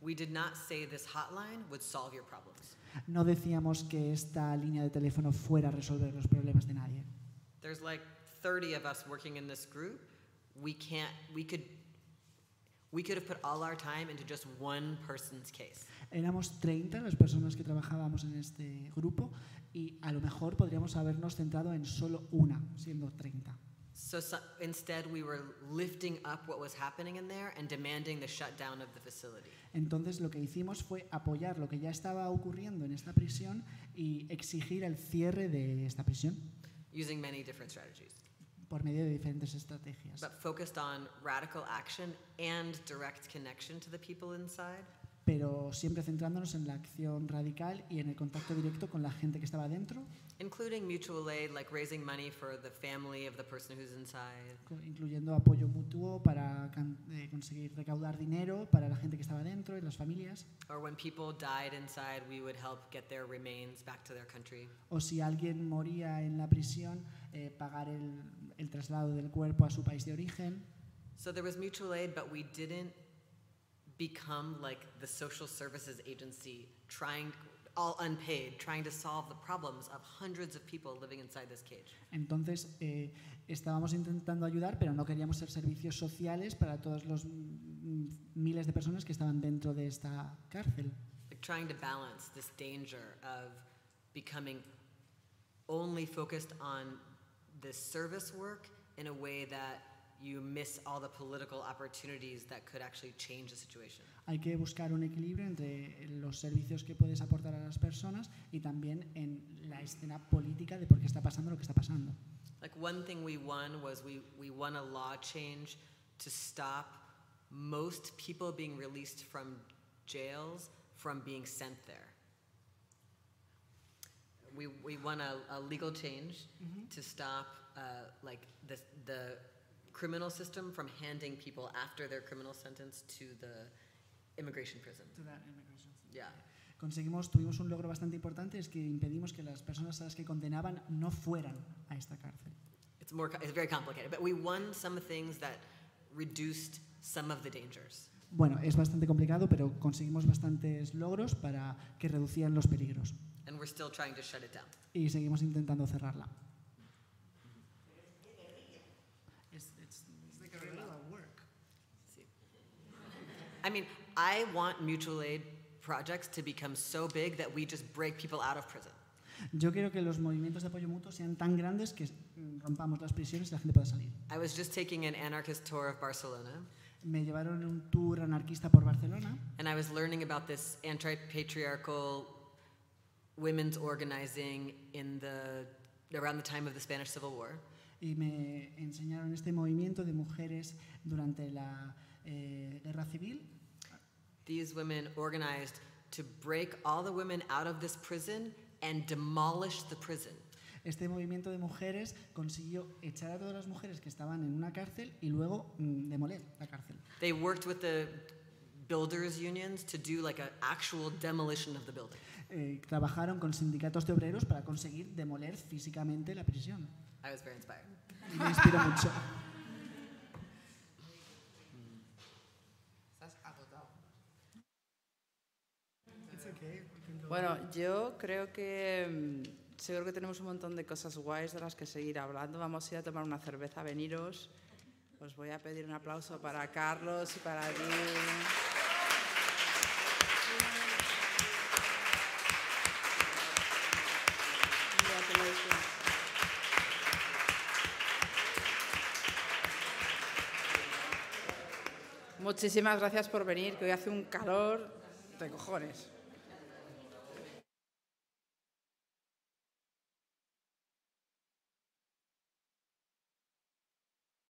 We did not say this hotline would solve your problems. No decíamos que esta línea de teléfono fuera a resolver los problemas de nadie. There's like 30 of us working in this group. We can't, we could, we could have put all our time into just one person's case. Éramos 30 las personas que trabajábamos en este grupo y a lo mejor podríamos habernos centrado en solo una, siendo 30. So, so instead, we were lifting up what was happening in there and demanding the shutdown of the facility. Entonces lo que hicimos fue apoyar lo que ya estaba ocurriendo en esta prisión y exigir el cierre de esta prisión using many different strategies, por medio de diferentes estrategias. but focused on radical action and direct connection to the people inside. Pero siempre centrándonos en la acción radical y en el contacto directo con la gente que estaba dentro, including mutual aid, like raising money for the family of the person who's inside, co- incluyendo apoyo mutuo para eh, conseguir recaudar dinero para la gente que estaba dentro y las familias, o si alguien moría en la prisión, eh, pagar el, el traslado del cuerpo a su país de origen. So there was mutual aid, but we didn't become like the social services agency trying, all unpaid, trying to solve the problems of hundreds of people living inside this cage. Entonces, eh, estábamos intentando ayudar, pero no queríamos ser servicios sociales para todos los mm, miles de personas que estaban dentro de esta cárcel. Like trying to balance this danger of becoming only focused on this service work in a way that you miss all the political opportunities that could actually change the situation. Hay que buscar un equilibrio entre los servicios que puedes aportar a las personas y también en la escena política de por qué está pasando lo que está pasando. Like one thing we won was we, we won a law change to stop most people being released from jails from being sent there. We, we won a, a legal change to stop uh, like the, the criminal system from handing people after their criminal sentence to the immigration prison. Yeah. Conseguimos, tuvimos un logro bastante importante, es que impedimos que las personas a las que condenaban no fueran a esta cárcel. It's more, it's very complicated, but we won some things that reduced some of the dangers. Bueno, es bastante complicado, pero conseguimos bastantes logros para que reducían los peligros And we're still trying to shut it down. y seguimos intentando cerrarla. I mean, I want mutual aid projects to become so big that we just break people out of prison. Yo quiero que los movimientos de apoyo mutuo sean tan grandes que rompamos las prisiones y la gente pueda salir. I was just taking an anarchist tour of Barcelona, Me llevaron un tour anarquista por Barcelona and I was learning about this anti patriarchal women's organizing in the, around the time of the Spanish Civil War. y me enseñaron este movimiento de mujeres durante la eh, guerra civil. These women organized to break all the women out of this prison and demolish the prison. Este movimiento de mujeres consiguió echar a todas las mujeres que estaban en una cárcel y luego mm, demoler la cárcel. They worked with the builders unions to do like an actual demolition of the building. Eh, trabajaron con sindicatos de obreros para conseguir demoler físicamente la prisión. I was very inspired. Me inspiró mucho. Estás agotado. Bueno, yo creo que mm, seguro que tenemos un montón de cosas guays de las que seguir hablando. Vamos a ir a tomar una cerveza, veniros. Os voy a pedir un aplauso para Carlos y para ti. Muchísimas gracias por venir, que hoy hace un calor de cojones.